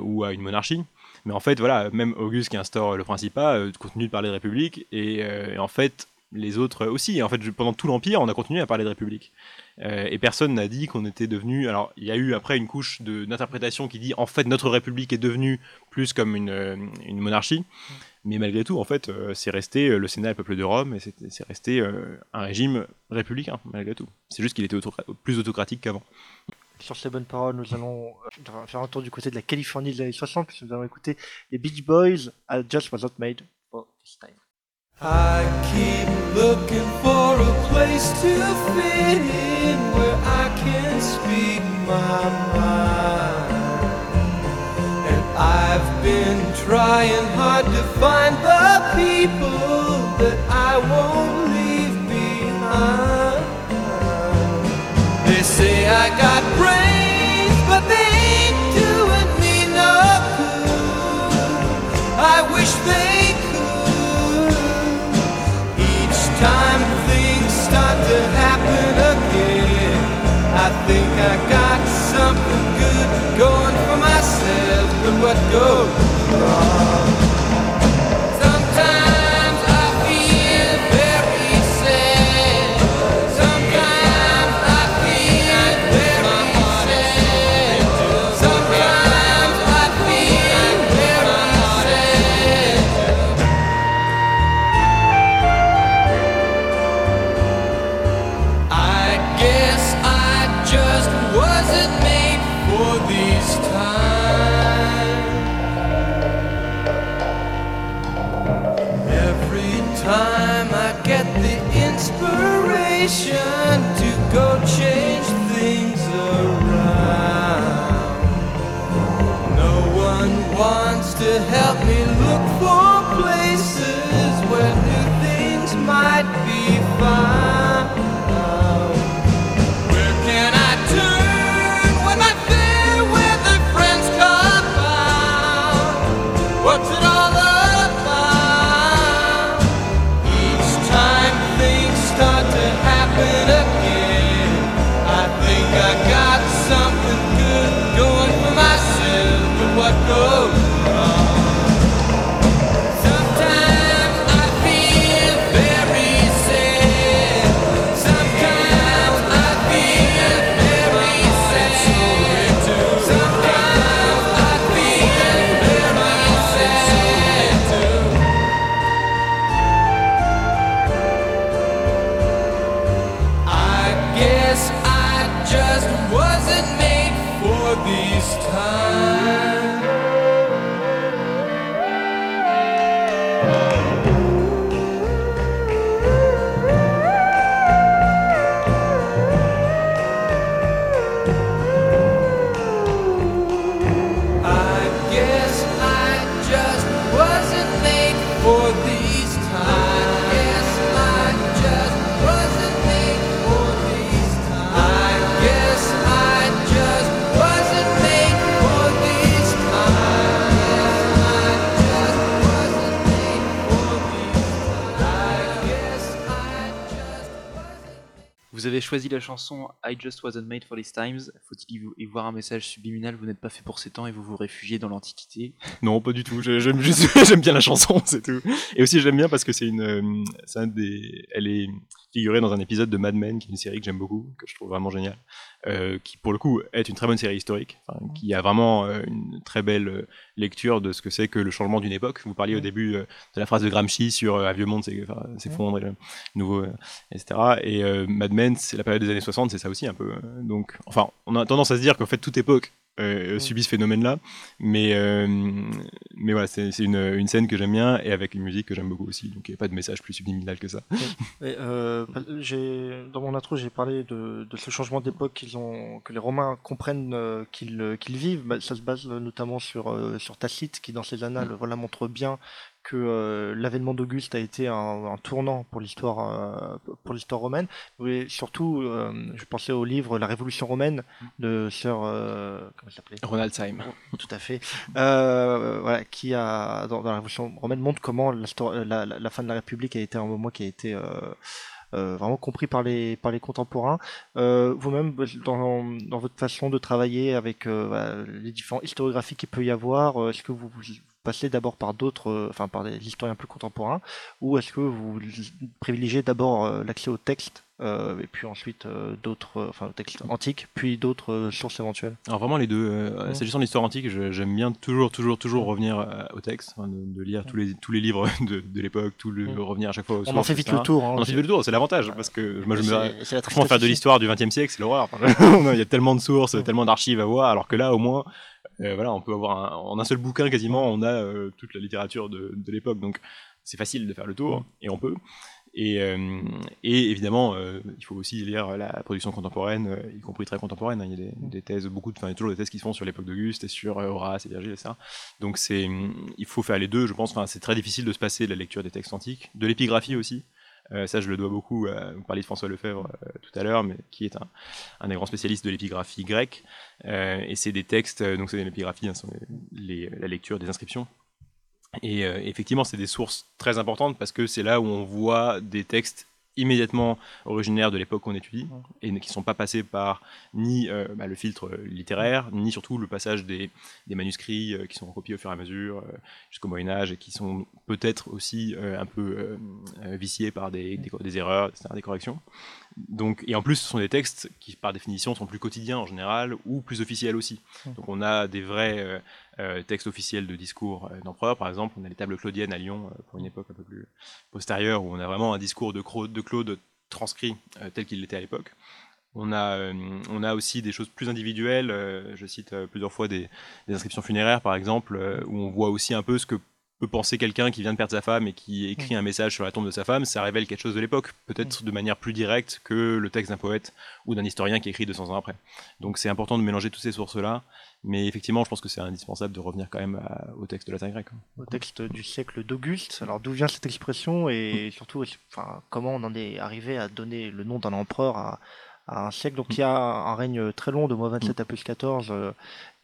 ou à une monarchie. Mais en fait, voilà, même Auguste qui instaure le Principat continue de parler de République, et, et en fait, les autres aussi. En fait, pendant tout l'Empire, on a continué à parler de République. Euh, et personne n'a dit qu'on était devenu. Alors, il y a eu après une couche de- d'interprétation qui dit en fait, notre République est devenue plus comme une, euh, une monarchie. Mais malgré tout, en fait, euh, c'est resté le Sénat et le peuple de Rome, et c'est resté un régime républicain, malgré tout. C'est juste qu'il était plus autocratique qu'avant. Sur ces bonnes paroles, nous allons faire un tour du côté de la Californie des années 60, puisque nous allons écouter les Beach Boys à Just Was Not Made for This Time. I keep looking for a place to fit in where I can speak my mind. And I've been trying hard to find the people that I won't leave behind. They say I got think I got choisi la chanson I Just Wasn't Made for These Times. Faut-il y vo- y voir un message subliminal? Vous n'êtes pas fait pour ces temps et vous vous réfugiez dans l'Antiquité. Non, pas du tout. J'aime bien la chanson, c'est tout. Et aussi, j'aime bien parce que c'est une, euh, c'est un des, elle est figurée dans un épisode de Mad Men, qui est une série que j'aime beaucoup, que je trouve vraiment géniale, euh, qui pour le coup est une très bonne série historique, enfin, qui a vraiment euh, une très belle euh, lecture de ce que c'est que le changement d'une époque. Vous parliez au début euh, de la phrase de Gramsci sur un vieux monde s'effondre et nouveau, etc. Et Mad Men, c'est la période des années 60, c'est ça aussi un peu. donc, enfin, on a tendance à se dire qu'en fait toute époque euh, subit ce phénomène-là, mais euh, mais voilà, c'est c'est une, une scène que j'aime bien et avec une musique que j'aime beaucoup aussi. Donc il n'y a pas de message plus subliminal que ça. Et, euh, j'ai dans mon intro j'ai parlé de, de ce changement d'époque qu'ils ont que les Romains comprennent euh, qu'ils euh, qu'ils vivent. Bah, ça se base euh, notamment sur euh, sur Tacite qui dans ses annales voilà montre bien que euh, l'avènement d'Auguste a été un, un tournant pour l'histoire euh, pour l'histoire romaine. Surtout, euh, je pensais au livre La Révolution romaine de sœur euh, comment s'appelait? Ronald Syme. tout à fait. Euh, voilà, qui a dans, dans la Révolution romaine montre comment l'histoire- la, la, la fin de la République a été un moment qui a été euh, euh, vraiment compris par les par les contemporains. Euh, Vous-même, dans, dans votre façon de travailler avec euh, voilà, les différents historiographies qu'il peut y avoir, euh, est-ce que vous, vous passez d'abord par d'autres, euh, enfin par des historiens plus contemporains, ou est-ce que vous privilégiez d'abord euh, l'accès au texte euh, et puis ensuite euh, d'autres, euh, enfin au texte antique, puis d'autres sources éventuelles Alors vraiment les deux. Ouais. S'agissant de l'histoire antique, j'aime bien toujours, toujours, toujours revenir au texte, de, de lire tous les tous les livres de, de l'époque, tout le revenir à chaque fois. aux On en fait vite le tour. Hein, On en fait vite le tour, c'est l'avantage parce que moi je me Franchement, faire de l'histoire du XXe siècle, c'est l'horreur. Il y a tellement de sources, tellement d'archives à voir, alors que là, au moins, euh, voilà, on peut avoir un- en un seul bouquin quasiment, on a euh, toute la littérature de, de l'époque. Donc, c'est facile de faire le tour, et on peut. Et, euh, et évidemment, euh, il faut aussi lire la production contemporaine, euh, y compris très contemporaine. hein. Il y a des, des thèses, beaucoup de, enfin, il y a toujours des thèses qui se font sur l'époque d'Auguste et sur Horace et Virgile, etc. Donc c'est, il faut faire les deux, je pense. Enfin, c'est très difficile de se passer de la lecture des textes antiques, de l'épigraphie aussi. Ça, je le dois beaucoup. vous parliez de François Lefebvre tout à l'heure, mais qui est un, un des grands spécialistes de l'épigraphie grecque. Et c'est des textes, donc c'est l'épigraphie, hein, la lecture des inscriptions. Et euh, effectivement, c'est des sources très importantes parce que c'est là où on voit des textes immédiatement originaires de l'époque qu'on étudie et qui ne sont pas passés par ni euh, bah, le filtre littéraire, ni surtout le passage des, des manuscrits euh, qui sont recopiés au fur et à mesure euh, jusqu'au Moyen Âge et qui sont peut-être aussi un peu viciés par des, des, des erreurs, etc., des corrections. Donc, et en plus, ce sont des textes qui, par définition, sont plus quotidiens en général ou plus officiels aussi. Donc, on a des vrais euh, textes officiels de discours euh, d'empereurs. Par exemple, on a les tables claudiennes à Lyon euh, pour une époque un peu plus postérieure où on a vraiment un discours de, de Claude transcrit euh, tel qu'il l'était à l'époque. On a, on a aussi des choses plus individuelles. je cite plusieurs fois des, des inscriptions funéraires, par exemple, où on voit aussi un peu ce que peut penser quelqu'un qui vient de perdre sa femme et qui écrit un message sur la tombe de sa femme. Ça révèle quelque chose de l'époque, peut-être de manière plus directe que le texte d'un poète ou d'un historien qui écrit 200 ans après. Donc c'est important de mélanger toutes ces sources-là. Mais effectivement, je pense que c'est indispensable de revenir quand même à- au texte de latin grec. hein. au texte du siècle d'Auguste. Alors d'où vient cette expression et surtout enfin, comment on en est arrivé à donner le nom d'un empereur à, à un siècle. Donc il y a un règne très long de moins 27 à plus 14. euh,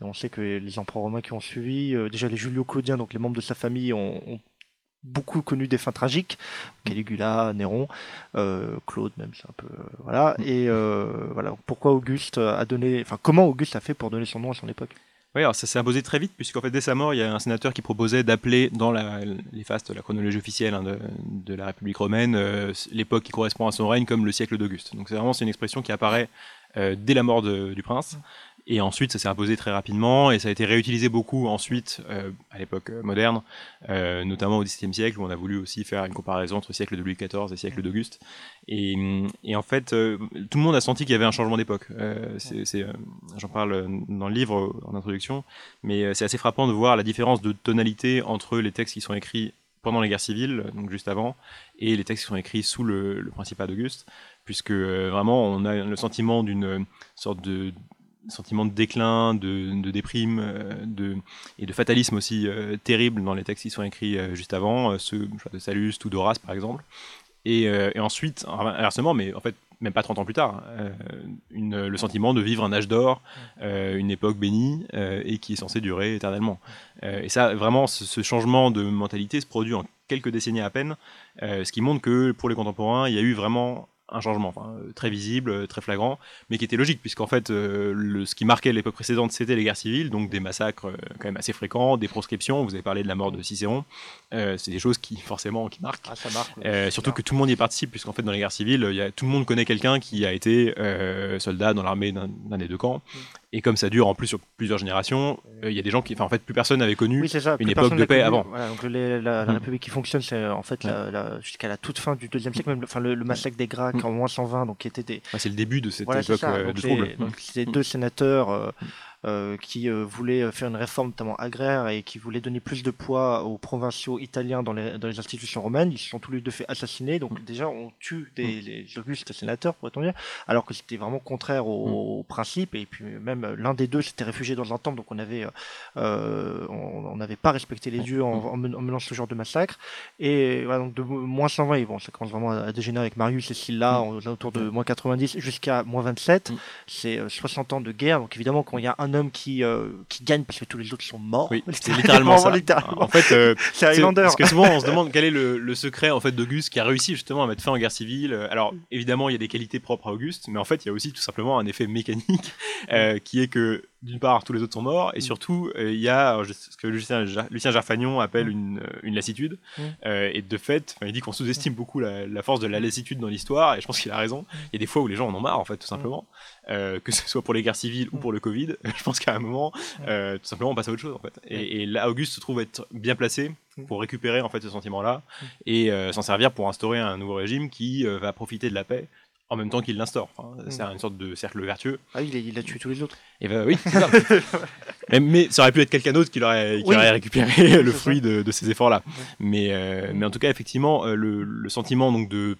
et on sait que les empereurs romains qui ont suivi, euh, déjà les Julio-Claudiens, donc les membres de sa famille ont, ont beaucoup connu des fins tragiques. Caligula, Néron, euh, Claude même, c'est un peu euh, voilà. Et euh, voilà pourquoi Auguste a donné, enfin comment Auguste a fait pour donner son nom à son époque? Oui, alors ça s'est imposé très vite, puisqu'en fait, dès sa mort, il y a un sénateur qui proposait d'appeler dans la, les fastes, la chronologie officielle hein, de, la République romaine, euh, l'époque qui correspond à son règne comme le siècle d'Auguste. Donc c'est vraiment une expression qui apparaît euh, dès la mort du prince. Et ensuite, ça s'est imposé très rapidement et ça a été réutilisé beaucoup ensuite euh, à l'époque euh, moderne, euh, notamment au XVIIe siècle où on a voulu aussi faire une comparaison entre le siècle de Louis XIV et le siècle d'Auguste. Et, et en fait, euh, tout le monde a senti qu'il y avait un changement d'époque. J'en parle dans le livre en introduction, mais c'est assez frappant de voir la différence de tonalité entre les textes qui sont écrits pendant les guerres civiles, donc juste avant, et les textes qui sont écrits sous le, le Principat d'Auguste, puisque vraiment on a le sentiment d'une sorte de sentiment de déclin, de, déprime, euh, et de fatalisme aussi euh, terrible dans les textes qui sont écrits euh, juste avant, ceux de Sallust ou d'Horace par exemple. Et, ensuite, inversement, mais en fait, même pas 30 ans plus tard, le sentiment de vivre un âge d'or, une époque bénie, et qui est censée durer éternellement. Et ça, vraiment, ce, changement de mentalité se produit en quelques décennies à peine, ce qui montre que pour les contemporains, il y a eu vraiment un changement enfin, euh, très visible, euh, très flagrant, mais qui était logique, puisqu'en fait, euh, le, ce qui marquait l'époque précédente, c'était les guerres civiles, donc des massacres euh, quand même assez fréquents, des proscriptions, vous avez parlé de la mort de Cicéron, euh, c'est des choses qui, forcément, qui marquent. Ah ça marque. Surtout que tout le monde y participe, puisqu'en fait, dans les guerres civiles, il y a, tout le monde connaît quelqu'un qui a été soldat dans l'armée d'un d'un des deux camps. Et comme ça dure en plus sur plusieurs générations, euh, il y a des gens qui, enfin, en fait, plus personne n'avait connu Oui, c'est ça. une époque de paix connu. avant. Voilà, donc les- la, la Mm. République qui fonctionne, c'est euh, en fait jusqu'à la toute fin du deuxième siècle, même le- enfin le, le massacre des Gracques Mm. en moins 120, donc qui était des Ouais, c'est le début de cette voilà, époque euh, Donc les- trouble. donc c'est Mm. deux sénateurs qui euh, voulaient faire une réforme notamment agraire et qui voulaient donner plus de poids aux provinciaux italiens dans les, dans les institutions romaines. Ils se sont tous les deux fait assassiner. Mm. Donc déjà, on tue des les augustes sénateurs, pourrait-on dire, alors que c'était vraiment contraire au, Mm. au principe. Et puis même euh, l'un des deux s'était réfugié dans un temple, donc on avait euh, euh, on on n'avait pas respecté les dieux en, en men- en menant ce genre de massacre. Et voilà, donc de mo- moins 120, et bon, ça commence vraiment à dégénérer avec Marius et Sylla aux alentours de moins 90 jusqu'à moins 27. Mm. C'est euh, 60 ans de guerre. Donc évidemment, quand il y a un homme qui, euh, qui gagne parce que tous les autres sont morts, Oui, c'est littéralement ça. littéralement. En fait, euh, c'est Highlander. Parce que souvent, on se demande quel est le, le secret en fait d'Auguste qui a réussi justement à mettre fin aux guerres civiles. Euh, Alors, évidemment, il y a des qualités propres à Auguste, mais en fait, il y a aussi tout simplement un effet mécanique euh, qui est que d'une part, tous les autres sont morts, et surtout, euh, il y a je sais ce que Lucien, Lucien Gerfagnon appelle une, euh, une lassitude. Mm. Euh, et de fait, il dit qu'on sous-estime beaucoup la, la force de la lassitude dans l'histoire, et je pense qu'il a raison. Il y a des fois où les gens en ont marre, en fait, tout simplement. Euh, que ce soit pour les guerres civiles ou pour le Covid, je pense qu'à un moment, euh, tout simplement, on passe à autre chose, en fait. Et, et là, Auguste se trouve être bien placé pour récupérer en fait ce sentiment-là et euh, s'en servir pour instaurer un nouveau régime qui euh, va profiter de la paix en même temps qu'il l'instaure. Enfin, C'est une sorte de cercle vertueux. Ah, il a, il a tué tous les autres. Et ben oui, c'est ça. mais, mais ça aurait pu être quelqu'un d'autre qui aurait, qui Oui. aurait récupéré le fruit de, de ces efforts-là. Mais, euh, mais en tout cas, effectivement, euh, le, le sentiment donc de,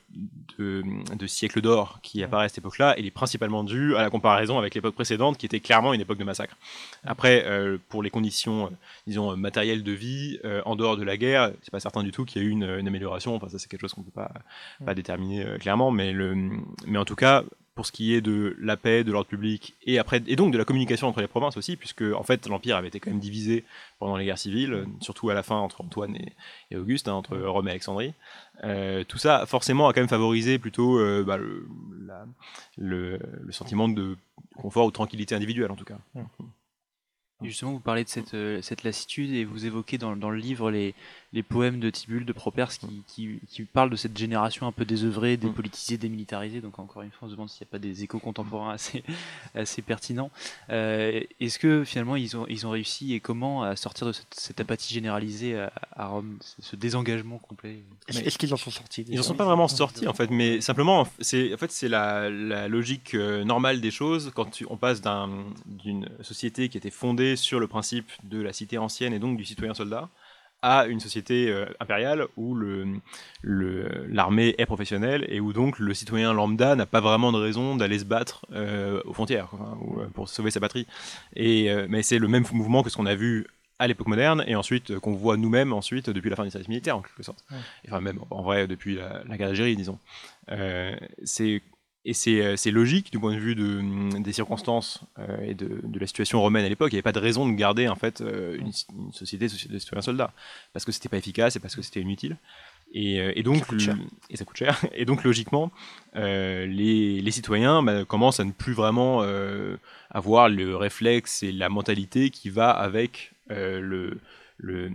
de, de siècle d'or qui apparaît à cette époque-là, il est principalement dû à la comparaison avec l'époque précédente, qui était clairement une époque de massacre. Après, euh, pour les conditions, euh, disons, matérielles de vie, en dehors de la guerre, c'est pas certain du tout qu'il y a eu une, une amélioration. Enfin, ça, c'est quelque chose qu'on peut pas, pas déterminer clairement. Mais, le, mais en tout cas, pour ce qui est de la paix, de l'ordre public et après et donc de la communication entre les provinces aussi, puisque en fait l'empire avait été quand même divisé pendant les guerres civiles, surtout à la fin entre Antoine et, Auguste, hein, entre Rome et Alexandrie. Euh, tout ça forcément a quand même favorisé plutôt euh, bah, le, sentiment de confort ou tranquillité individuelle en tout cas. Et justement, vous parlez de cette, euh, cette lassitude et vous évoquez dans, dans le livre les, les poèmes de Tibulle, de Properce qui, qui, qui parlent de cette génération un peu désœuvrée, dépolitisée, démilitarisée. Donc, encore une fois, on se demande s'il n'y a pas des échos contemporains assez, assez pertinents. Euh, Est-ce que finalement ils ont, ils ont réussi et comment à sortir de cette, cette apathie généralisée à, à Rome, ce désengagement complet? Est-ce qu'ils en sont sortis Ils en sont pas vraiment sortis en fait, mais simplement c'est en fait c'est la, la logique euh, normale des choses. Quand tu- on passe d'un- d'une société qui était fondée sur le principe de la cité ancienne et donc du citoyen soldat à une société euh, impériale où le le- l'armée est professionnelle et où donc le citoyen lambda n'a pas vraiment de raison d'aller se battre euh, aux frontières enfin, ou, euh, pour sauver sa patrie. Et euh, mais c'est le même mouvement que ce qu'on a vu à l'époque moderne et ensuite qu'on voit nous-mêmes ensuite depuis la fin du service militaire en quelque sorte. Enfin même en vrai depuis la, la guerre d'Algérie disons. C'est et c'est euh, c'est logique du point de vue de, mm, des circonstances euh, et de, de la situation romaine à l'époque. Il n'y avait pas de raison de garder en fait euh, une, une société de citoyens soldats parce que c'était pas efficace et parce que c'était inutile. Et, et donc, Ça coûte cher. le- et ça coûte cher. Et donc, logiquement, euh, les, les citoyens bah, commencent à ne plus vraiment avoir le réflexe et la mentalité qui va avec le, le-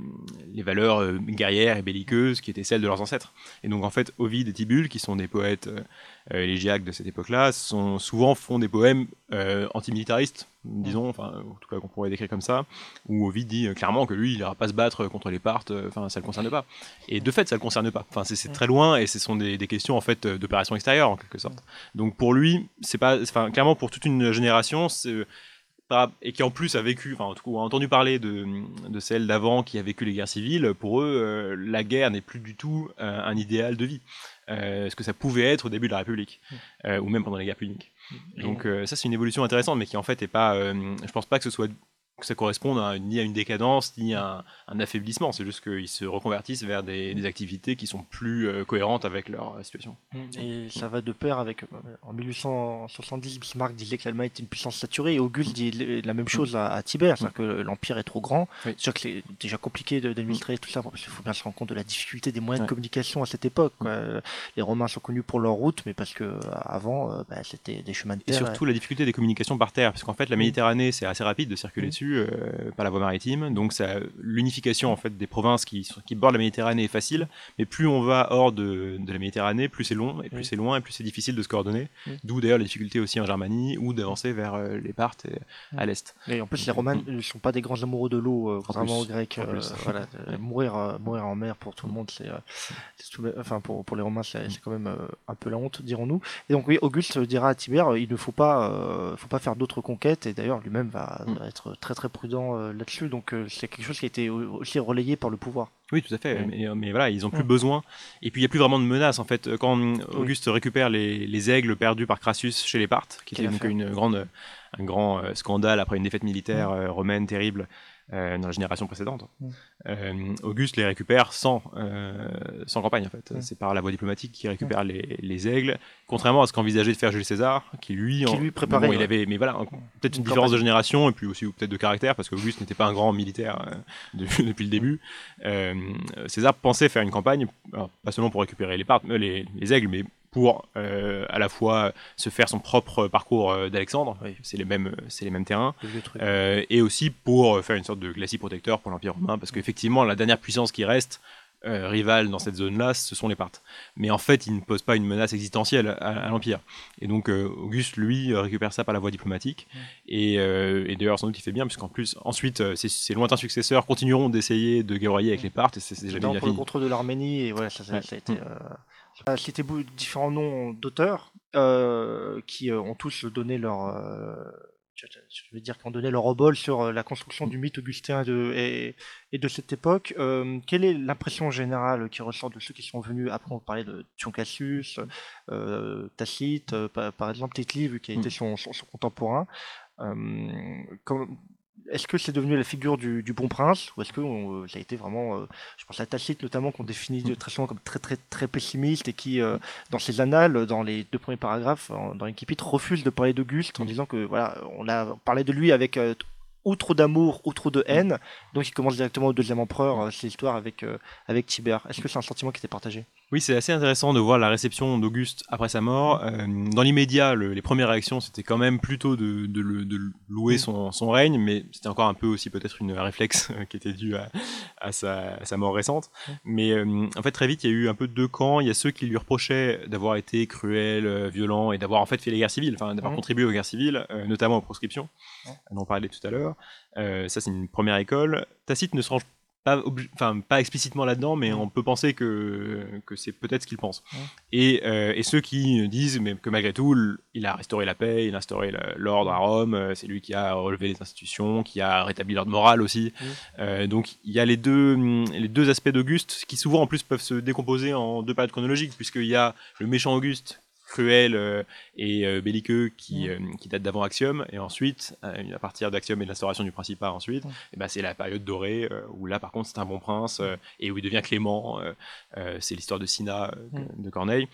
les valeurs euh, guerrières et belliqueuses qui étaient celles de leurs ancêtres. Et donc, en fait, Ovide et Tibulle, qui sont des poètes euh, euh, élégiaques de cette époque-là, sont souvent font des poèmes antimilitaristes, disons, enfin, en tout cas qu'on pourrait décrire comme ça, où Ovide dit clairement que lui, il n'ira pas se battre contre les Parthes, enfin, ça le concerne pas. Et de fait, ça le concerne pas. Enfin, c'est très loin et ce sont des, des questions en fait d'opération extérieure en quelque sorte. Donc pour lui, c'est pas, enfin, clairement pour toute une génération, c'est pas- et qui en plus a vécu, enfin en tout cas a entendu parler de, de celle d'avant qui a vécu les guerres civiles, pour eux, euh, la guerre n'est plus du tout euh, un idéal de vie. Euh, ce que ça pouvait être au début de la République, euh, ou même pendant les guerres puniques. Donc euh, ça c'est une évolution intéressante, mais qui en fait est pas, je pense pas que ce soit que ça corresponde à, ni à une décadence ni à un, un affaiblissement. C'est juste qu'ils se reconvertissent vers des, des activités qui sont plus euh, cohérentes avec leur euh, situation. Et ça va de pair avec. euh, En 1870, Bismarck disait que l'Allemagne était une puissance saturée et Auguste dit la même chose à, à Tibère, c'est-à-dire que l'Empire est trop grand. Oui. C'est sûr que c'est déjà compliqué de- d'administrer tout ça, parce qu'il faut bien se rendre compte de la difficulté des moyens Ouais. de communication à cette époque. quoi. Les Romains sont connus pour leur route, mais parce que euh, avant, euh, bah, c'était des chemins de Et terre. surtout la difficulté des communications par terre, parce qu'en fait la Méditerranée c'est assez rapide de circuler Mm. Dessus euh, par la voie maritime, donc ça- l'unification en fait des provinces qui, bordent la Méditerranée est facile, mais plus on va hors de, de la Méditerranée, plus c'est long, et plus Oui. c'est loin, et plus c'est difficile de se coordonner, Mm. d'où d'ailleurs les difficultés aussi en Germanie, ou d'avancer vers euh, les Parthes et- à l'est. Et en plus, les Romains ne sont pas des grands amoureux de l'eau, euh, contrairement plus. aux Grecs. Euh, voilà, euh, mourir, euh, mourir en mer pour tout le monde, c'est, euh, c'est tout- enfin pour, pour les Romains, c'est, c'est quand même euh, un peu la honte, dirons-nous. Et donc oui, Auguste dira à Tibère, euh, il ne faut pas, euh, faut pas faire d'autres conquêtes. Et d'ailleurs, lui-même va, Mm. va être très très prudent euh, là-dessus. Donc euh, c'est quelque chose qui a été au- aussi relayé par le pouvoir. Oui, tout à fait. Mm. Mais, mais voilà, ils ont plus Mm. besoin. Et puis il n'y a plus vraiment de menace en fait. Quand Auguste récupère les, les aigles perdus par Crassus chez les Parthes, qui Quelle était donc une grande, un grand euh, scandale après une défaite militaire Mm. euh, romaine terrible euh, dans la génération précédente. Mm. Euh, Auguste les récupère sans, euh, sans campagne en fait. Mm. C'est par la voie diplomatique qu'il récupère les, les aigles, contrairement à ce qu'envisageait de faire Jules César, qui lui, Qui lui préparait, bon, il avait, mais voilà, peut-être une, Une différence de génération et puis aussi peut-être de caractère parce qu'Auguste n'était pas un grand militaire de- depuis le début. César pensait faire une campagne, alors, pas seulement pour récupérer les, euh, les, les aigles, mais pour euh, à la fois se faire son propre parcours euh, d'Alexandre, c'est les mêmes, c'est les mêmes terrains, euh, et aussi pour faire une sorte de glacis protecteur pour l'Empire romain, parce qu'effectivement la dernière puissance qui reste euh, rival dans cette zone-là, ce sont les Parthes. Mais en fait, il ne pose pas une menace existentielle à, à l'Empire. Et donc, euh, Auguste, lui, euh, récupère ça par la voie diplomatique. Et, euh, et d'ailleurs, sans doute, il fait bien, puisqu'en plus, ensuite, ses, ses lointains successeurs continueront d'essayer de guerroyer avec les Parthes, et c'est Notamment bien pour le contrôle de l'Arménie, et voilà, ça, ça- Ouais. ça a été. C'était beau- différents noms d'auteurs euh, qui euh, ont tous donné leur. Je veux dire, qui ont donné leur obol sur euh, la construction du mythe augustin et de, et, et de cette époque. Euh, quelle est l'impression générale qui ressort de ceux qui sont venus Après, on parlait de Dion Cassius, euh, Tacite, par, par exemple, Tite-Live, qui a été Mm. son, son, son contemporain. Euh, comme- est-ce que c'est devenu la figure du, du bon prince ou est-ce que on- ça a été vraiment, euh, je pense à Tacite notamment qu'on définit de- très souvent comme très très très pessimiste et qui euh, dans ses annales, dans les deux premiers paragraphes, en- dans Incipit, refuse de parler d'Auguste en disant que voilà, on a parlé de lui avec euh, ou trop d'amour ou trop de haine, donc il commence directement au deuxième empereur, euh, c'est l'histoire avec euh, avec Tibère. Est-ce que c'est un sentiment qui était partagé? Oui, c'est assez intéressant de voir la réception d'Auguste après sa mort. Euh, dans l'immédiat, le- les premières réactions, c'était quand même plutôt de, de le- de louer son, son règne, mais c'était encore un peu aussi peut-être une un réflexe euh, qui était dû à, à sa, à sa mort récente. Mais euh, en fait, très vite, il y a eu un peu deux camps. Il y a ceux qui lui reprochaient d'avoir été cruel, violent et d'avoir en fait fait les guerres civiles, enfin d'avoir contribué aux guerres civiles, euh, notamment aux proscriptions. Ouais. On parlait tout à l'heure. Ça, c'est une première école. Tacite ne se range pas, enfin, pas explicitement là-dedans, mais on peut penser que, que c'est peut-être ce qu'il pense. Et, euh, et ceux qui disent mais que malgré tout, il a restauré la paix, il a instauré l'ordre à Rome, euh, c'est lui qui a relevé les institutions, qui a rétabli l'ordre moral aussi. Euh, donc il y a les deux, les deux aspects d'Auguste qui souvent en plus peuvent se décomposer en deux périodes chronologiques, puisqu'il y a le méchant Auguste cruel euh, et euh, belliqueux qui, euh, qui date d'avant Axiom. Et ensuite à partir d'Axiom et de l'instauration du Principat ensuite et ben, c'est la période dorée où là par contre c'est un bon prince et où il devient clément c'est l'histoire de que- de Corneille.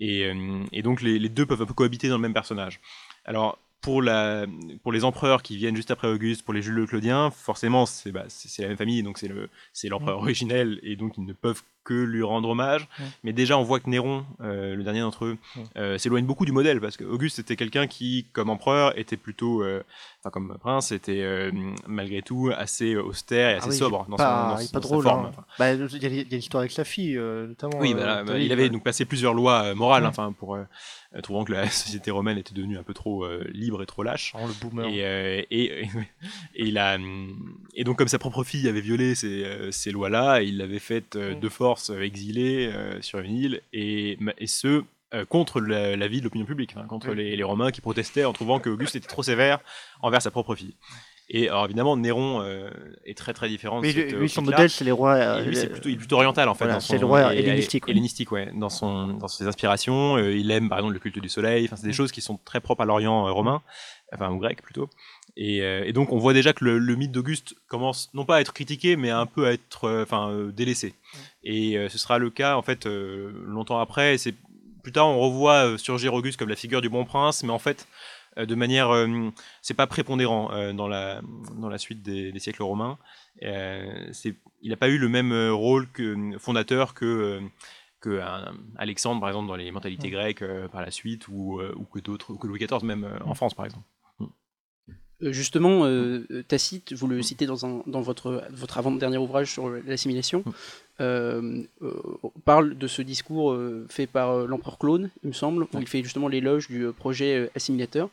Et, et donc les, les deux peuvent un peu cohabiter dans le même personnage. Alors pour, la, pour les empereurs qui viennent juste après Auguste, pour les Jules Claudiens, forcément c'est bah, c'est- la même famille, donc c'est le- l'empereur Mm. originel, et donc ils ne peuvent que lui rendre hommage. Mm. Mais déjà on voit que Néron, euh, le dernier d'entre eux, euh, s'éloigne beaucoup du modèle, parce que Auguste était quelqu'un qui, comme empereur, était plutôt, euh, enfin comme prince, était euh, malgré tout assez austère et assez Ah oui, sobre dans, pas, son, il est dans, pas dans drôle. sa forme. hein. Bah, il y a il y a l'histoire avec sa fille, euh, notamment. oui, euh, bah, bah, il avait donc passé plusieurs lois morales, Ouais. enfin pour trouvant que la société romaine était devenue un peu trop libre et trop lâche. Vraiment le boomer. Et, et, et, et il a, et donc comme sa propre fille avait violé ces, ces lois-là, il l'avait faite Mm. de force exilée sur une île, et, et ce, euh, contre la- l'avis de l'opinion publique, hein, contre Oui. les, les Romains qui protestaient en trouvant que Auguste était trop sévère envers sa propre fille. Et alors évidemment, Néron euh, est très très différent de Mais cette lui, son modèle, c'est les rois. Et euh, lui, les- c'est plutôt, il est plutôt oriental en fait. Voilà, c'est le roi et- et- hellénistique, hellénistique, ouais. Dans, son, dans ses inspirations, euh, il aime par exemple le culte du soleil. Enfin, c'est des Mm. choses qui sont très propres à l'Orient euh, romain, enfin ou grec plutôt. Et, euh, et donc on voit déjà que le, le mythe d'Auguste commence non pas à être critiqué, mais un peu à être, euh, enfin, euh, délaissé. Et euh, ce sera le cas en fait euh, longtemps après. Et c'est plus tard on revoit euh, surgir Auguste comme la figure du bon prince, mais en fait euh, de manière, euh, c'est pas prépondérant dans la dans la suite des, des siècles romains. Il n'a pas eu le même rôle que fondateur que que Alexandre par exemple dans les mentalités grecques euh, par la suite ou, euh, ou que d'autres ou que Louis XIV même euh, en France par exemple. Euh, Justement, Tacite, vous le citez dans, un, dans votre, votre avant-dernier ouvrage sur l'assimilation, Mm. Euh, euh, parle de ce discours euh, fait par l'empereur Clone, il me semble, où il fait justement l'éloge du projet assimilateur.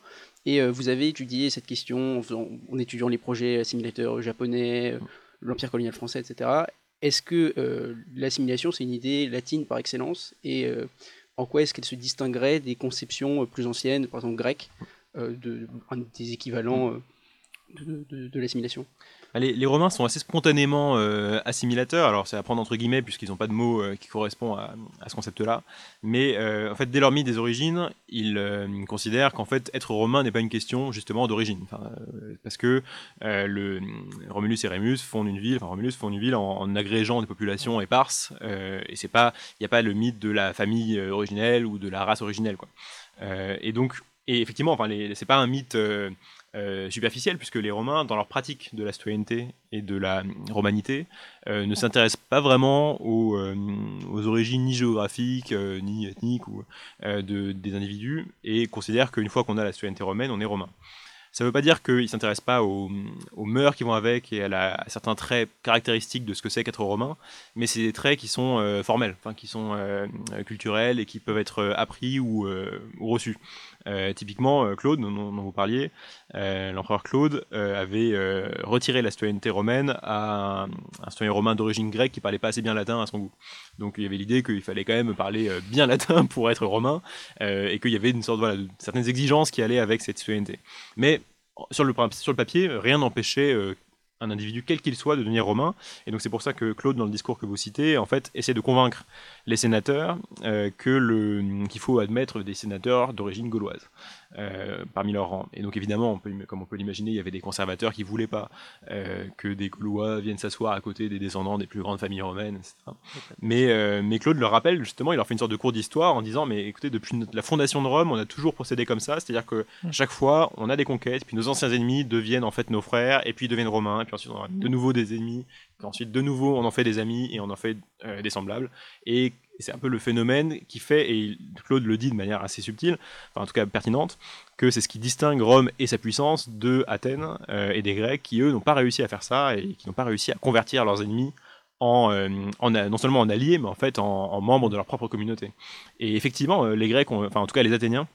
Et vous avez étudié cette question en, faisant- en étudiant les projets assimilateurs japonais, l'empire colonial français, etc. Est-ce que euh, l'assimilation, c'est une idée latine par excellence? Et euh, en quoi est-ce qu'elle se distinguerait des conceptions euh, plus anciennes, par exemple grecques, de, des équivalents de, l'assimilation. Bah, Les, Romains sont assez spontanément euh, assimilateurs, alors c'est à prendre entre guillemets puisqu'ils n'ont pas de mots euh, qui correspondent à, ce concept-là, mais euh, en fait dès leur mythe des origines, ils considèrent qu'en fait être romain n'est pas une question justement d'origine, parce que Romulus et Rémus fondent une ville, Romulus fonde une ville en, agrégeant des populations éparses, et c'est pas, il n'y a pas le mythe de la famille originelle ou de la race originelle et donc et effectivement, enfin, c'est pas un mythe euh, euh, superficiel, puisque les Romains, dans leur pratique de la citoyenneté et de la romanité, euh, ne s'intéressent pas vraiment aux, euh, aux origines ni géographiques, ni ethniques ou, de, des individus, et considèrent qu'une fois qu'on a la citoyenneté romaine, on est romain. Ça ne veut pas dire qu'ils ne s'intéressent pas aux, aux, mœurs qui vont avec et à, certains traits caractéristiques de ce que c'est qu'être romain, mais c'est des traits qui sont formels, qui sont culturels et qui peuvent être appris ou, ou reçus. Euh, typiquement, Claude, dont, vous parliez, l'empereur Claude avait retiré la citoyenneté romaine à un, un citoyen romain d'origine grecque qui parlait pas assez bien latin à son goût. Donc il y avait l'idée qu'il fallait quand même parler bien latin pour être romain et qu'il y avait une sorte voilà, de, certaines exigences qui allaient avec cette citoyenneté. Mais sur le, sur le papier, rien n'empêchait euh, un individu, quel qu'il soit, de devenir romain. Et donc c'est pour ça que Claude, dans le discours que vous citez, en fait, essaie de convaincre les sénateurs euh, qu'il faut admettre des sénateurs d'origine gauloise. Euh, parmi leurs rangs. Et donc évidemment, on peut, comme on peut l'imaginer, il y avait des conservateurs qui voulaient pas euh, que des Gaulois viennent s'asseoir à côté des descendants des plus grandes familles romaines, etc. Mais, euh, mais Claude leur rappelle justement, il leur fait une sorte de cours d'histoire en disant, mais écoutez, depuis la fondation de Rome, on a toujours procédé comme ça, c'est-à-dire que chaque fois, on a des conquêtes, puis nos anciens ennemis deviennent en fait nos frères, et puis ils deviennent romains, et puis ensuite on a de nouveau des ennemis, puis ensuite de nouveau on en fait des amis, et on en fait des semblables. Et c'est un peu le phénomène qui fait, et Claude le dit de manière assez subtile, enfin en tout cas pertinente, que c'est ce qui distingue Rome et sa puissance de Athènes euh, et des Grecs qui, eux, n'ont pas réussi à faire ça et qui n'ont pas réussi à convertir leurs ennemis en, euh, non seulement en alliés, mais en fait en, membres de leur propre communauté. Et effectivement, euh, les Grecs, ont, enfin en tout cas les Athéniens,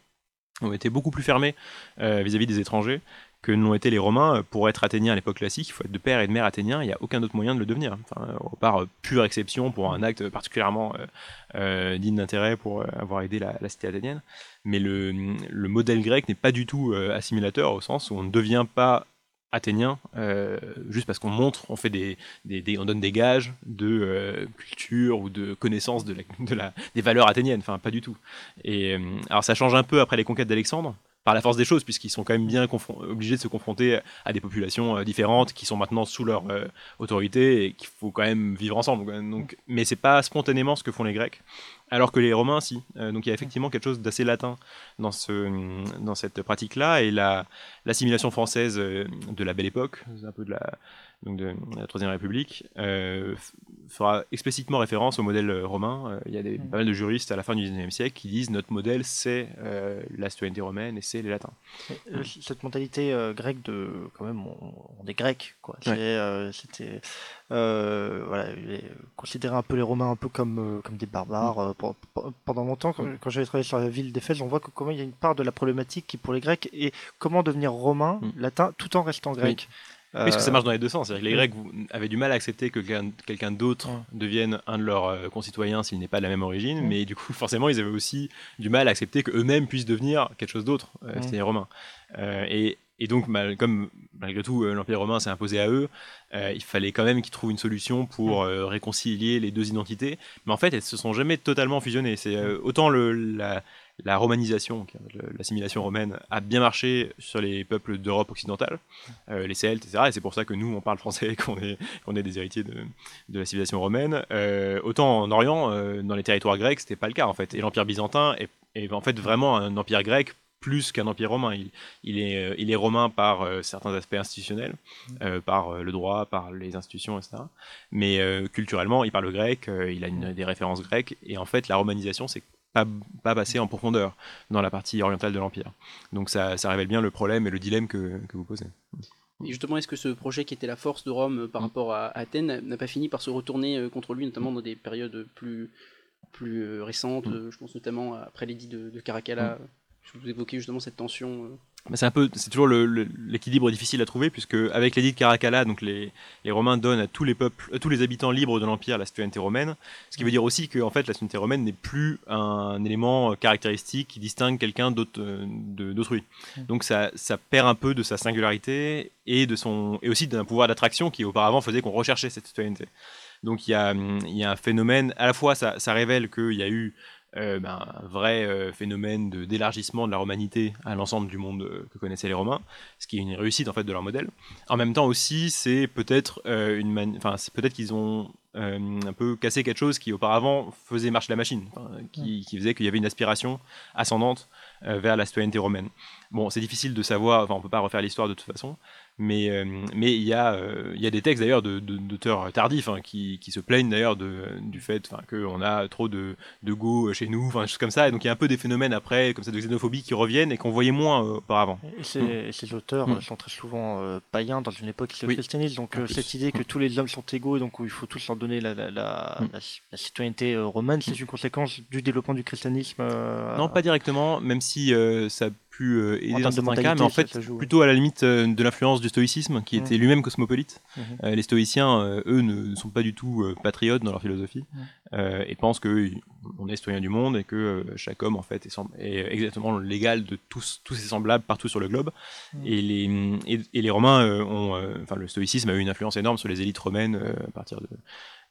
ont été beaucoup plus fermés vis-à-vis -vis des étrangers que l'ont été les Romains. Pour être athénien à l'époque classique, il faut être de père et de mère athénien, il n'y a aucun autre moyen de le devenir. Enfin, à part pure exception pour un acte particulièrement euh, euh, digne d'intérêt pour euh, avoir aidé la, cité athénienne. Mais le, le modèle grec n'est pas du tout euh, assimilateur au sens où on ne devient pas athénien euh, juste parce qu'on montre, on fait des, on donne des gages de euh, culture ou de connaissance de la, de la, des valeurs athéniennes. Enfin, pas du tout. Et euh, alors ça change un peu après les conquêtes d'Alexandre par la force des choses, puisqu'ils sont quand même bien obligés de se confronter à des populations euh, différentes qui sont maintenant sous leur euh, autorité et qu'il faut quand même vivre ensemble. Donc, mais c'est pas spontanément ce que font les Grecs, alors que les Romains, si. Euh, donc il y a effectivement quelque chose d'assez latin dans, ce, dans cette pratique-là, et l'assimilation la, française de la Belle Époque, un peu de la, donc de, la Troisième République, euh, fera explicitement référence au modèle romain. Euh, il y a des, pas mal de juristes à la fin du XIXe siècle qui disent notre modèle c'est euh, la citoyenneté romaine et c'est les latins. Cette mentalité grecque de quand même on, on est grec quoi. Ouais. C'était voilà, considérer un peu les Romains un peu comme comme des barbares. Mm. pendant longtemps, quand, quand j'avais travaillé sur la ville d'Éphèse, on voit que comment il y a une part de la problématique qui pour les Grecs est comment devenir romain, mm. latin, tout en restant grec. Oui. Oui, parce que ça marche dans les deux sens. C'est-à-dire que les Grecs avaient du mal à accepter que quelqu'un d'autre devienne un de leurs concitoyens s'il n'est pas de la même origine, mais du coup, forcément, ils avaient aussi du mal à accepter qu'eux-mêmes puissent devenir quelque chose d'autre, euh, c'est les Romains. Euh, et, et, donc, mal, comme malgré tout, euh, l'Empire romain s'est imposé à eux, euh, il fallait quand même qu'ils trouvent une solution pour euh, réconcilier les deux identités. Mais en fait, elles se sont jamais totalement fusionnées. C'est autant le, la, la romanisation, l'assimilation romaine, a bien marché sur les peuples d'Europe occidentale, euh, les Celtes, etc. Et c'est pour ça que nous, on parle français et qu'on est, qu'on est des héritiers de, de la civilisation romaine. Euh, autant en Orient, euh, dans les territoires grecs, c'était pas le cas en fait. Et l'Empire byzantin est, est, en fait vraiment un empire grec plus qu'un empire romain. Il, il, est, il est romain par euh, certains aspects institutionnels, euh, par euh, le droit, par les institutions, etc. Mais culturellement, il parle grec, il a une, des références grecques, et en fait, la romanisation, c'est pas, pas passé en profondeur dans la partie orientale de l'Empire. Donc ça, ça, révèle bien le problème et le dilemme que, que vous posez. Et justement, est-ce que ce projet qui était la force de Rome par rapport à Athènes n'a pas fini par se retourner contre lui, notamment dans des périodes plus, plus récentes Je pense notamment après l'édit de, de Caracalla. Vous évoquez justement cette tension c'est un peu, c'est toujours l'équilibre le, le, difficile à trouver puisque avec l'édit de Caracalla, donc les, les, Romains donnent à tous les peuples, à tous les habitants libres de l'empire la citoyenneté romaine, ce qui veut dire aussi que en fait la citoyenneté romaine n'est plus un élément caractéristique qui distingue quelqu'un d'autrui. Donc ça, ça perd un peu de sa singularité et de son et aussi d'un pouvoir d'attraction qui auparavant faisait qu'on recherchait cette citoyenneté. Donc il y a, y a un phénomène, à la fois ça, ça révèle qu'il y a eu euh, ben, un vrai euh, phénomène d'élargissement de, de, la romanité à l'ensemble du monde euh, que connaissaient les Romains, ce qui est une réussite en fait de leur modèle. En même temps aussi, c'est peut-être une, enfin c'est peut-être qu'ils ont un peu cassé quelque chose qui auparavant faisait marcher la machine, enfin, qui, qui, faisait qu'il y avait une aspiration ascendante vers la citoyenneté romaine. Bon, c'est difficile de savoir, enfin, on peut pas refaire l'histoire de toute façon, mais euh, mais il y a euh, il y a des textes d'ailleurs de- de- d'auteurs tardifs hein, qui, qui se plaignent d'ailleurs de, du fait enfin, qu'on a trop de de go chez nous, enfin des choses comme ça, et donc il y a un peu des phénomènes après comme ça de xénophobie qui reviennent et qu'on voyait moins euh, auparavant. Et ces, et ces auteurs Mm. euh, sont très souvent euh, païens dans une époque qui se Oui. christianise. Donc euh, cette idée que tous les hommes sont égaux et donc où il faut tous leur donner la, la, la, la- la citoyenneté euh, romaine, c'est une conséquence du développement du christianisme. euh, Non, pas directement, même si euh, ça pu euh, aider dans certains cas, mais en fait, ça joue, ouais. plutôt à la limite euh, de l'influence du stoïcisme, qui Mm. était lui-même cosmopolite. Mhm. Euh, les stoïciens, euh, eux, ne, sont pas du tout euh, patriotes dans leur philosophie, Mm. euh, et pensent qu'on est citoyen du monde et que euh, chaque homme, en fait, est, exactement l'égal de tous, tous ses semblables partout sur le globe. Et, les, et, et les Romains euh, ont... euh, Enfin, le stoïcisme a eu une influence énorme sur les élites romaines euh, à partir de,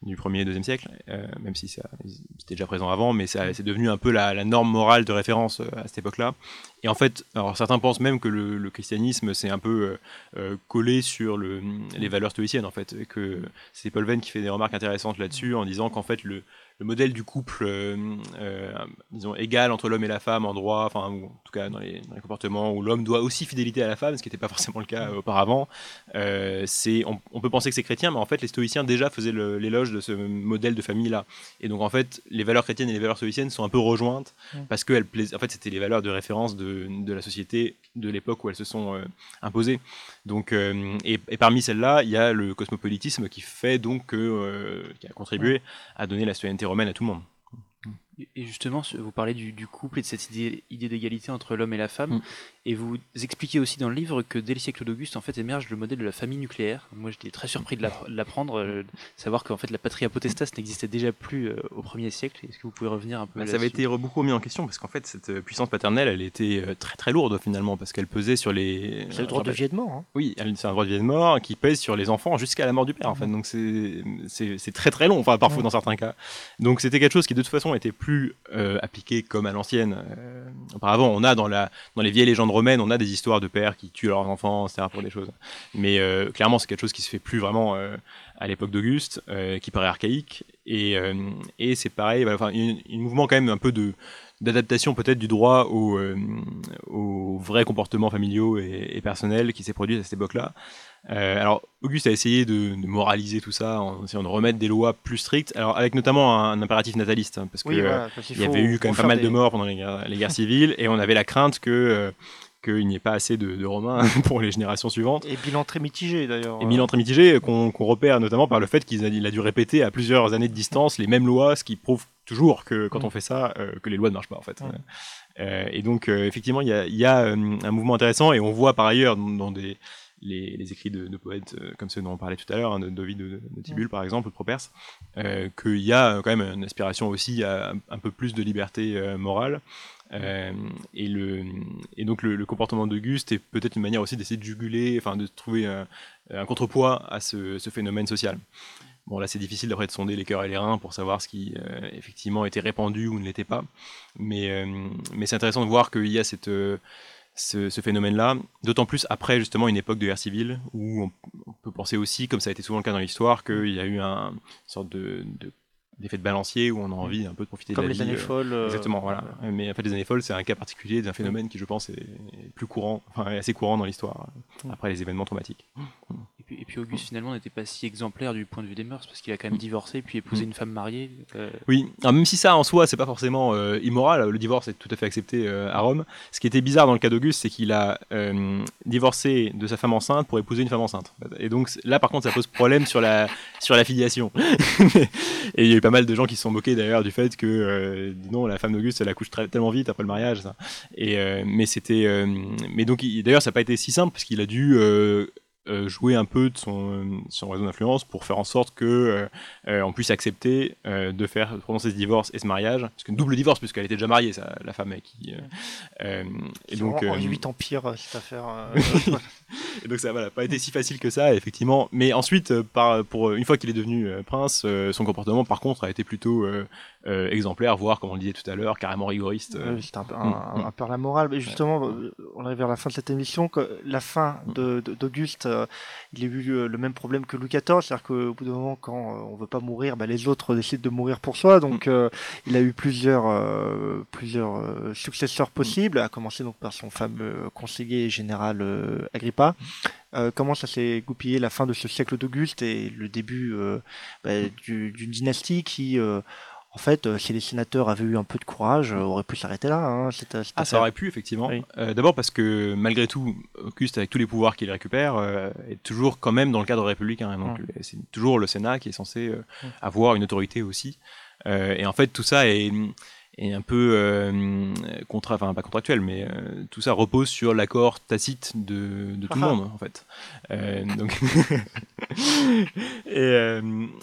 du 1er et 2e siècle, euh, même si c'était déjà présent avant, mais c'est devenu un peu la, norme morale de référence euh, à cette époque-là. Et en fait, alors certains pensent même que le, christianisme s'est un peu euh, collé sur le, les valeurs stoïciennes, en fait, et que c'est Paul Venn qui fait des remarques intéressantes là-dessus en disant qu'en fait le, le modèle du couple, euh, euh, disons, égal entre l'homme et la femme en droit, enfin, ou en tout cas dans les, dans les comportements où l'homme doit aussi fidélité à la femme, ce qui n'était pas forcément le cas euh, auparavant, c'est, on, on peut penser que c'est chrétien, mais en fait, les stoïciens déjà faisaient l'éloge de ce modèle de famille-là. Et donc, en fait, les valeurs chrétiennes et les valeurs stoïciennes sont un peu rejointes parce que elles en fait, c'était les valeurs de référence de, de la société de l'époque où elles se sont imposées. Donc, euh, et, et parmi celles-là, il y a le cosmopolitisme qui fait donc que, euh, qui a contribué à donner la citoyenneté romaine à tout le monde. Et- justement, vous parlez du, du couple et de cette idée, idée d'égalité entre l'homme et la femme, Mm. Et vous expliquez aussi dans le livre que dès le siècle d'Auguste, en fait, émerge le modèle de la famille nucléaire. Moi, j'étais très surpris de l'appre- de l'apprendre, euh, de savoir qu'en fait, la patria potestas n'existait déjà plus euh, au 1er siècle. Est-ce que vous pouvez revenir un peu Bah, ça avait été beaucoup remis en question parce qu'en fait, cette euh, puissance paternelle, elle était très très lourde finalement parce qu'elle pesait sur les. C'est le droit de vie et de mort. hein. Oui, c'est un droit de vie et de mort qui pèse sur les enfants jusqu'à la mort du père, en fait. Donc c'est- très très long, enfin parfois Ouais. dans certains cas. Donc c'était quelque chose qui de toute façon était plus euh, appliqué comme à l'ancienne. Euh, auparavant, on a dans, la, dans les vieilles légendes romaines, on a des histoires de pères qui tuent leurs enfants, etc. pour des choses. Mais euh, clairement, c'est quelque chose qui se fait plus vraiment euh, à l'époque d'Auguste, euh, qui paraît archaïque. Et, et c'est pareil, voilà, enfin, il y a un- mouvement quand même un peu de d'adaptation peut-être du droit aux, aux vrais comportements familiaux et, et personnels qui s'est produit à cette époque-là. Euh, alors, Auguste a essayé de, de moraliser tout ça en essayant de remettre des lois plus strictes, alors avec notamment un, impératif nataliste, hein, parce Oui, voilà, qu'il il y avait eu quand même pas mal de morts pendant les guerres, les guerres civiles, et on avait la crainte que qu'il n'y ait pas assez de, de Romains pour les générations suivantes. Et bilan très mitigé d'ailleurs. Et Milan très mitigé, qu'on repère notamment par le fait qu'il a, dû répéter à plusieurs années de distance les mêmes lois, ce qui prouve toujours que quand Mm. on fait ça, euh, que les lois ne marchent pas en fait. Mm. Euh, et donc euh, effectivement, il y a, il y a, un mouvement intéressant et on voit par ailleurs dans, dans des, les, les écrits de, de poètes euh, comme ceux dont on parlait tout à l'heure, hein, de David de, de Tibulle par exemple, ou de Properce, euh, qu'il y a quand même une aspiration aussi à un peu plus de liberté euh, morale. Euh, et, le, et donc le, comportement d'Auguste est peut-être une manière aussi d'essayer de juguler, enfin de trouver un, un contrepoids à ce, phénomène social. Bon là c'est difficile d'après de sonder les cœurs et les reins pour savoir ce qui euh, effectivement était répandu ou ne l'était pas, mais, euh, mais c'est intéressant de voir qu'il y a cette, ce, phénomène-là, d'autant plus après justement une époque de guerre civile où on, peut penser aussi, comme ça a été souvent le cas dans l'histoire, qu'il y a eu un, une sorte de d'effet de balancier où on a envie un peu de profiter Comme de la les vie, années euh, folles. euh, Exactement, voilà. Mais en fait, les années folles, c'est un cas particulier d'un phénomène qui, je pense, est plus courant, enfin, assez courant dans l'histoire, Mm. après les événements traumatiques. Et puis, et puis Auguste finalement n'était pas si exemplaire du point de vue des mœurs parce qu'il a quand même divorcé puis épousé Mm. une femme mariée. euh, Oui, alors même si ça en soi, c'est pas forcément euh, immoral, le divorce est tout à fait accepté euh, à Rome. Ce qui était bizarre dans le cas d'Auguste, c'est qu'il a divorcé de sa femme enceinte pour épouser une femme enceinte. Et donc là, par contre, ça pose problème sur la, sur la filiation. Et il y a eu pas mal de gens qui se sont moqués d'ailleurs du fait que, non, la femme d'Auguste, elle accouche très- tellement vite après le mariage. ça. Et, mais c'était, mais donc il- d'ailleurs, ça n'a pas été si simple parce qu'il a dû jouer un peu de son, son réseau d'influence pour faire en sorte que euh, euh, on puisse accepter euh, de faire de prononcer ce divorce et ce mariage, parce qu'une double divorce puisqu'elle était déjà mariée, ça, la femme avec qui. euh, euh, et donc en, euh, 8 empires cette affaire. euh, Et donc ça n'a pas été si facile que ça, effectivement. Mais ensuite, euh, par, pour, une fois qu'il est devenu euh, prince, euh, son comportement, par contre, a été plutôt euh, exemplaire, voire, comme on le disait tout à l'heure, carrément rigoriste. euh. Un, peu- un, Mm, un- peu la morale. Mais justement, euh, on arrive vers la fin de cette émission. que la fin de- de- d'Auguste, euh, il a eu le même problème que Louis XIV. C'est-à-dire qu'au bout d'un moment, quand on veut pas mourir, bah, les autres décident de mourir pour soi. Donc, euh, il a eu plusieurs, euh, plusieurs euh, successeurs possibles, à commencer donc par son fameux conseiller général euh, Agrippa. Euh, comment ça s'est goupillé la fin de ce siècle d'Auguste et le début euh, bah, du- d'une dynastie qui, euh, en fait, euh, si les sénateurs avaient eu un peu de courage, euh, auraient pu s'arrêter là. Hein, cette- cette Ah, ça aurait pu, effectivement. Oui. Euh, D'abord parce que, malgré tout, Auguste, avec tous les pouvoirs qu'il récupère, est toujours quand même dans le cadre républicain. Donc, Mm. le- c'est toujours le Sénat qui est censé euh, Mm. avoir une autorité aussi. Et en fait, tout ça est, est un peu euh, contra... enfin, pas contractuel, mais euh, tout ça repose sur l'accord tacite de, de tout le Ah. monde, en fait. Euh, donc... et, euh,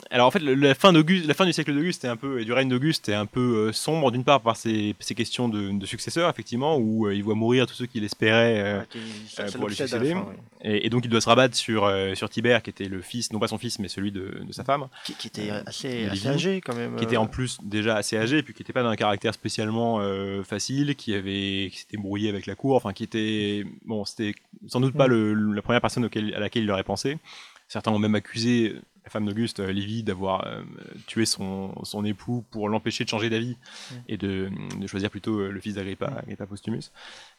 alors, en fait, la fin, d'Auguste, la fin du siècle d'Auguste est un peu, et du règne d'Auguste est un peu sombre, d'une part par ses questions de, de successeurs, effectivement, où il voit mourir tous ceux qu'il espérait. qui- ça pour lui succéder. fin, ouais. et, et donc il doit se rabattre sur, sur Tibère, qui était le fils, non pas son fils, mais celui de, de sa femme, Qui, qui était assez, assez âgé quand même. qui était en plus déjà assez âgé, puis qui n'était pas d'un caractère spécialement euh, facile, qui avait qui s'était brouillé avec la cour, enfin qui était bon, c'était sans doute pas le- la première personne auquel- à laquelle il aurait pensé. Certains ont même accusé la femme d'Auguste, euh, Livy, d'avoir euh, tué son, son époux pour l'empêcher de changer d'avis Mm. et de, de choisir plutôt euh, le fils d'Agrippa, Agrippa Postumus.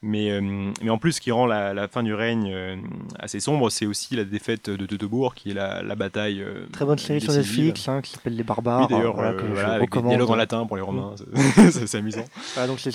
Mais, euh, mais en plus, ce qui rend la, la fin du règne euh, assez sombre, c'est aussi la défaite de Teutobourg, qui est la, la bataille. euh, Très bonne série sur. Netflix hein, qui s'appelle Les Barbares. Oui, d'ailleurs, voilà, que je voilà, avec des recommande. dialogues en latin pour les Romains, c'est- amusant. Voilà, donc c'est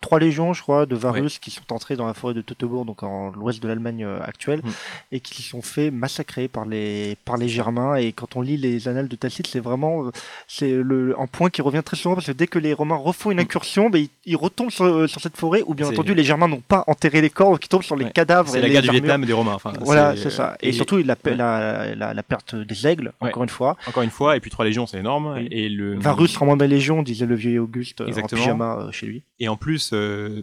trois légions, je crois, de Varus qui sont entrés dans la forêt de Teutobourg, donc en l'ouest de l'Allemagne actuelle, Mm. et qui se sont fait massacrer par les par les Germains. Et quand on lit les annales de Tacite, c'est vraiment c'est le un point qui revient très souvent parce que dès que les Romains refont une incursion, ben, ils, ils retombent sur, sur cette forêt, ou bien entendu les Germains n'ont pas enterré les corps, qui tombent sur les Ouais. cadavres. C'est et la guerre du. Vietnam des Romains. Enfin, Voilà, c'est ça. Et, et surtout la, ouais. la, la, la perte des aigles, Ouais. encore une fois. Encore une fois, et puis trois légions, c'est énorme. Oui. Et le Varus rend la légion, disait le vieux Auguste euh, en Exactement. pyjama euh, chez lui. et en plus euh,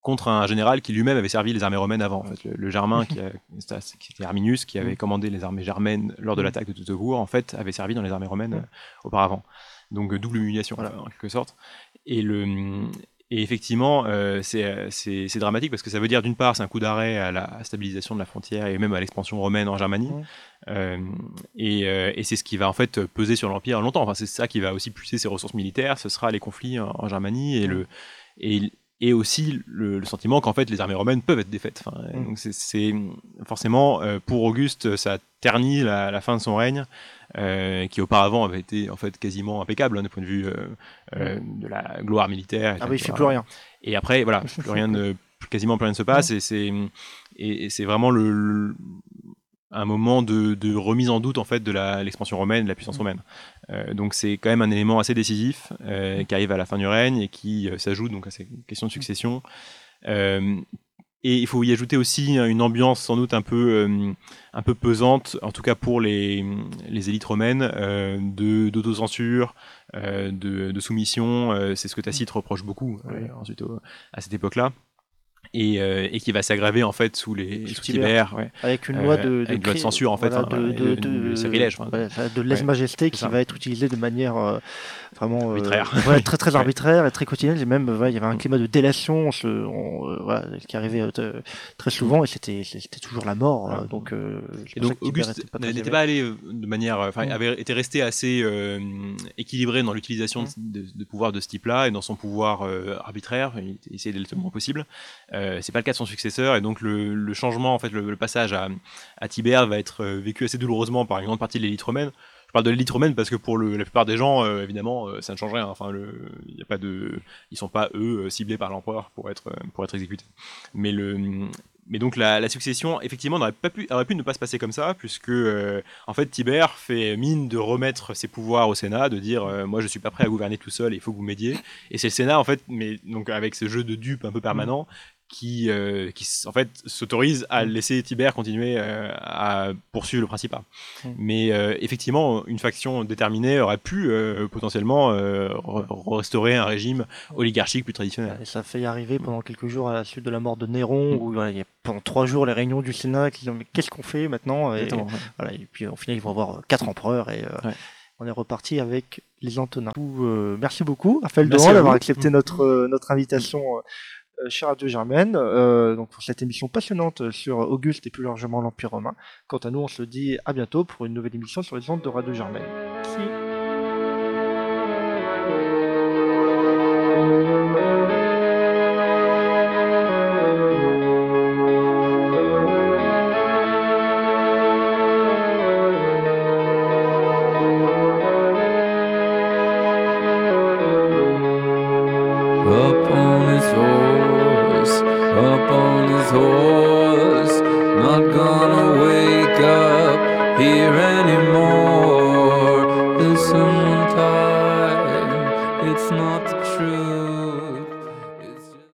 contre un général qui lui-même avait servi les armées romaines avant. En fait, le, le Germain qui, a- c'était qui était Arminius, qui avait commandé les armées germaines lors de l'attaque de Teutobourg, en fait, avait servi dans les armées romaines euh, auparavant. Donc euh, double humiliation Voilà. en quelque sorte. Et le et effectivement, euh, c'est euh, c'est- dramatique parce que ça veut dire d'une part c'est un coup d'arrêt à la stabilisation de la frontière et même à l'expansion romaine en Germanie. Euh, et et, et c'est ce qui va en fait peser sur l'empire longtemps. Enfin, c'est ça qui va aussi puiser ses ressources militaires. Ce sera les conflits en, en Germanie et le et et aussi le, le sentiment qu'en fait les armées romaines peuvent être défaites. Enfin, Mm. Donc c'est- forcément euh, pour Auguste ça ternit la, la fin de son règne, euh, qui auparavant avait été en fait quasiment impeccable hein, du point de vue euh, euh, de la gloire militaire. Ah oui, il fait plus rien. Et après, voilà, plus rien ne, quasiment plus rien ne se passe, et c'est et, et c'est vraiment le, le- un moment de, de remise en doute en fait de l'expansion romaine, de la puissance romaine. Euh, donc c'est quand même un élément assez décisif euh, qui arrive à la fin du règne et qui euh, s'ajoute donc à ces questions de succession. Et il faut y ajouter aussi une ambiance sans doute un peu, un peu pesante, en tout cas pour les, les élites romaines, de d'autocensure, de, de soumission. c'est ce que Tacite reproche beaucoup ensuite au- à cette époque-là. Et, euh, et qui va s'aggraver en fait sous les Sous ouais. Avec une loi de, avec censure, en fait, voilà, enfin, de, de, de- de sacrilège, enfin. ouais, de lèse-majesté qui ça. va être utilisée de manière euh, vraiment euh, Arbitraire. très arbitraire et très quotidienne. Et même, il y avait un climat de délation on se, on, voilà, qui arrivait très souvent et c'était c'était toujours la mort. Donc, Et donc Auguste n'était pas allé de manière, enfin, Mm. avait été resté assez équilibré dans l'utilisation Mm. de, de, de pouvoir de ce type-là et dans son pouvoir arbitraire. Il essayait d'être le moins possible. Euh, c'est pas le cas de son successeur et donc le, changement, en fait, le, passage à, à Tibère va être euh, vécu assez douloureusement par une grande partie de l'élite romaine. Je parle de l'élite romaine parce que pour la plupart des gens, euh, évidemment, euh, ça ne change rien. Enfin, le, y a pas de, ils sont pas eux ciblés par l'empereur pour être pour être exécutés. Mais le, mais donc la, succession, effectivement, n'aurait pas pu, aurait pu ne pas se passer comme ça, puisque euh, en fait Tibère fait mine de remettre ses pouvoirs au Sénat, de dire moi je suis pas prêt à gouverner tout seul, il faut que vous m'aidiez. Et c'est le Sénat en fait, mais donc avec ce jeu de dupes un peu permanent, qui, euh, qui en fait s'autorise à laisser Tibère continuer euh, à poursuivre le Principat. Mm. Mais euh, effectivement, une faction déterminée aurait pu euh, potentiellement re- restaurer un régime oligarchique plus traditionnel. Et ça fait y arriver pendant quelques jours à la suite de la mort de Néron, où voilà, il y a pendant trois jours les réunions du Sénat qui disent mais qu'est-ce qu'on fait maintenant? Et, Exactement, ouais. voilà, et puis au final ils vont avoir quatre empereurs et Ouais. on est reparti avec les Antonins. Merci beaucoup Raphaël Doran d'avoir accepté notre, notre invitation euh, chez Radio Germaine euh, donc pour cette émission passionnante sur Auguste et plus largement l'Empire romain. Quant à nous, on se dit à bientôt pour une nouvelle émission sur les ondes de Radio Germaine. Merci.